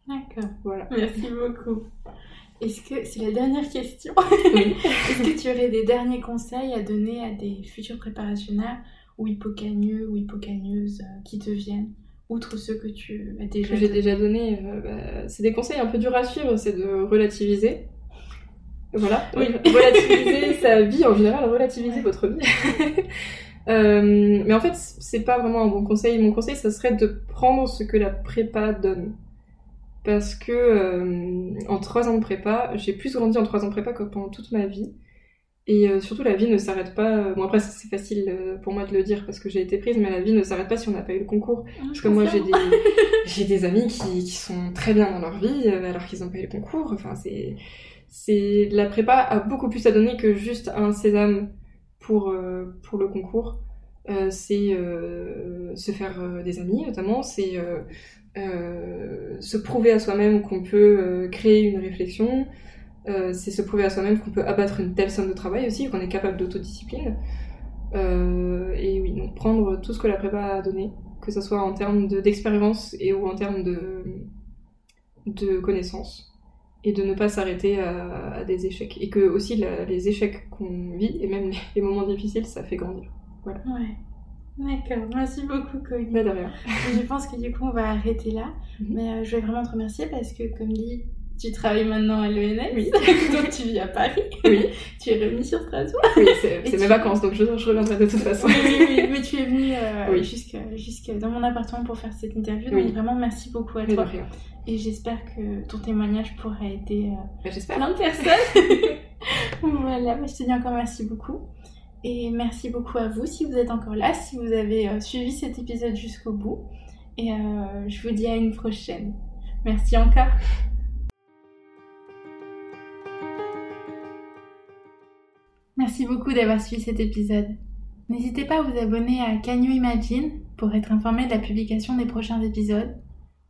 D'accord. Voilà. Merci beaucoup. Est-ce que c'est la dernière question Est-ce que tu aurais des derniers conseils à donner à des futurs préparationnaires ou hippocagneux ou hippocagneuses euh, qui te viennent outre ceux que tu as déjà j'ai déjà donné euh, bah, c'est des conseils un peu durs à suivre c'est de relativiser voilà oui. relativiser sa vie en général relativiser votre vie euh, mais en fait c'est pas vraiment un bon conseil mon conseil ça serait de prendre ce que la prépa donne parce que euh, en trois ans de prépa, j'ai plus grandi en trois ans de prépa que pendant toute ma vie. Et euh, surtout, la vie ne s'arrête pas. Bon, après, c'est facile euh, pour moi de le dire parce que j'ai été prise, mais la vie ne s'arrête pas si on n'a pas eu le concours. Ah, parce que moi, j'ai des, j'ai des amis qui, qui, sont très bien dans leur vie alors qu'ils n'ont pas eu le concours. Enfin, c'est, c'est la prépa a beaucoup plus à donner que juste un sésame pour pour le concours. c'est se faire des amis, notamment. C'est euh, se prouver à soi-même qu'on peut euh, créer une réflexion, euh, c'est se prouver à soi-même qu'on peut abattre une telle somme de travail aussi, qu'on est capable d'autodiscipline. et oui, donc prendre tout ce que la prépa a donné, que ce soit en termes d'expérience et ou en termes de connaissances et de ne pas s'arrêter à, des échecs. Et que aussi les échecs qu'on vit, et même les, moments difficiles, ça fait grandir. Voilà. Ouais. D'accord, merci beaucoup Colline. Bah, de rien. je pense que du coup on va arrêter là, mhm. mais euh, je vais vraiment te remercier parce que comme dit, tu travailles maintenant à l'ENS, oui. donc tu vis à Paris, oui. tu es revenu sur Strasbourg. Oui, c'est mes vacances, donc je, reviendrai de toute façon. Oui, oui, mais tu es venu euh, jusque, dans mon appartement pour faire cette interview, donc vraiment merci beaucoup à toi. Et j'espère que ton témoignage pourra aider euh, bah, plein de personnes. voilà, bah, je te dis encore merci beaucoup. Et merci beaucoup à vous si vous êtes encore là, si vous avez euh, suivi cet épisode jusqu'au bout. Et euh, je vous dis à une prochaine. Merci encore. Merci beaucoup d'avoir suivi cet épisode. N'hésitez pas à vous abonner à Can Imagine pour être informé de la publication des prochains épisodes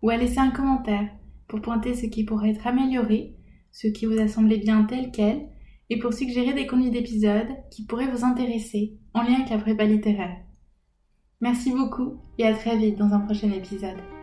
ou à laisser un commentaire pour pointer ce qui pourrait être amélioré, ce qui vous a semblé bien tel quel et pour suggérer des contenus d'épisodes qui pourraient vous intéresser en lien avec la prépa littéraire. Merci beaucoup et à très vite dans un prochain épisode.